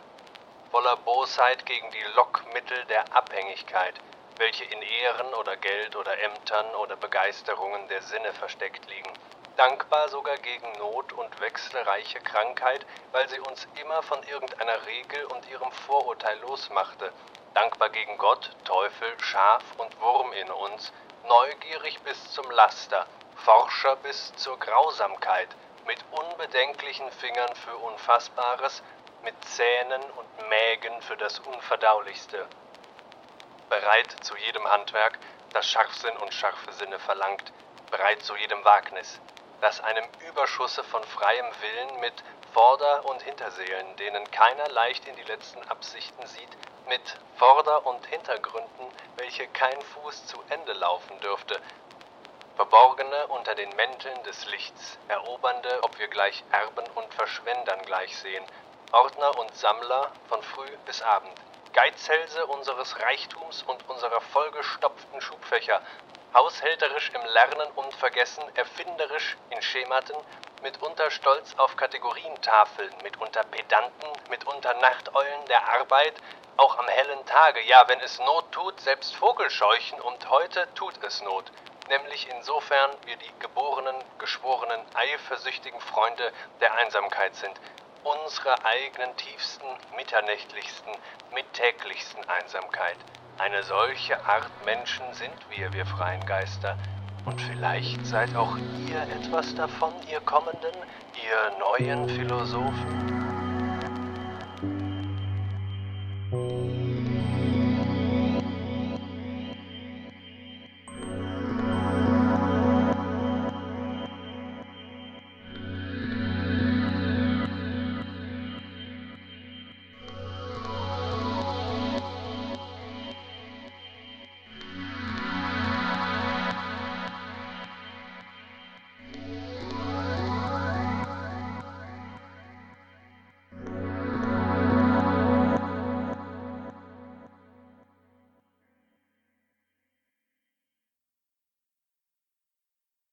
Voller Bosheit gegen die Lockmittel der Abhängigkeit, welche in Ehren oder Geld oder Ämtern oder Begeisterungen der Sinne versteckt liegen, dankbar sogar gegen Not und wechselreiche Krankheit, weil sie uns immer von irgendeiner Regel und ihrem Vorurteil losmachte, dankbar gegen Gott, Teufel, Schaf und Wurm in uns, neugierig bis zum Laster, Forscher bis zur Grausamkeit, mit unbedenklichen Fingern für Unfassbares, mit Zähnen und Mägen für das Unverdaulichste. Bereit zu jedem Handwerk, das Scharfsinn und scharfe Sinne verlangt, bereit zu jedem Wagnis, das einem Überschusse von freiem Willen mit Vorder- und Hinterseelen, denen keiner leicht in die letzten Absichten sieht, mit Vorder- und Hintergründen, welche kein Fuß zu Ende laufen dürfte, Verborgene unter den Mänteln des Lichts, Erobernde, ob wir gleich Erben und Verschwendern gleich sehen, Ordner und Sammler von früh bis Abend, Geizhälse unseres Reichtums und unserer vollgestopften Schubfächer, haushälterisch im Lernen und Vergessen, erfinderisch in Schematen, mitunter stolz auf Kategorientafeln, mitunter Pedanten, mitunter Nachteulen der Arbeit, auch am hellen Tage, ja, wenn es Not tut, selbst Vogelscheuchen, und heute tut es Not, nämlich insofern wir die geborenen, geschworenen, eifersüchtigen Freunde der Einsamkeit sind, unsere eigenen tiefsten, mitternächtlichsten, mittäglichsten Einsamkeit. Eine solche Art Menschen sind wir, wir freien Geister. Und vielleicht seid auch ihr etwas davon, ihr Kommenden, ihr neuen Philosophen?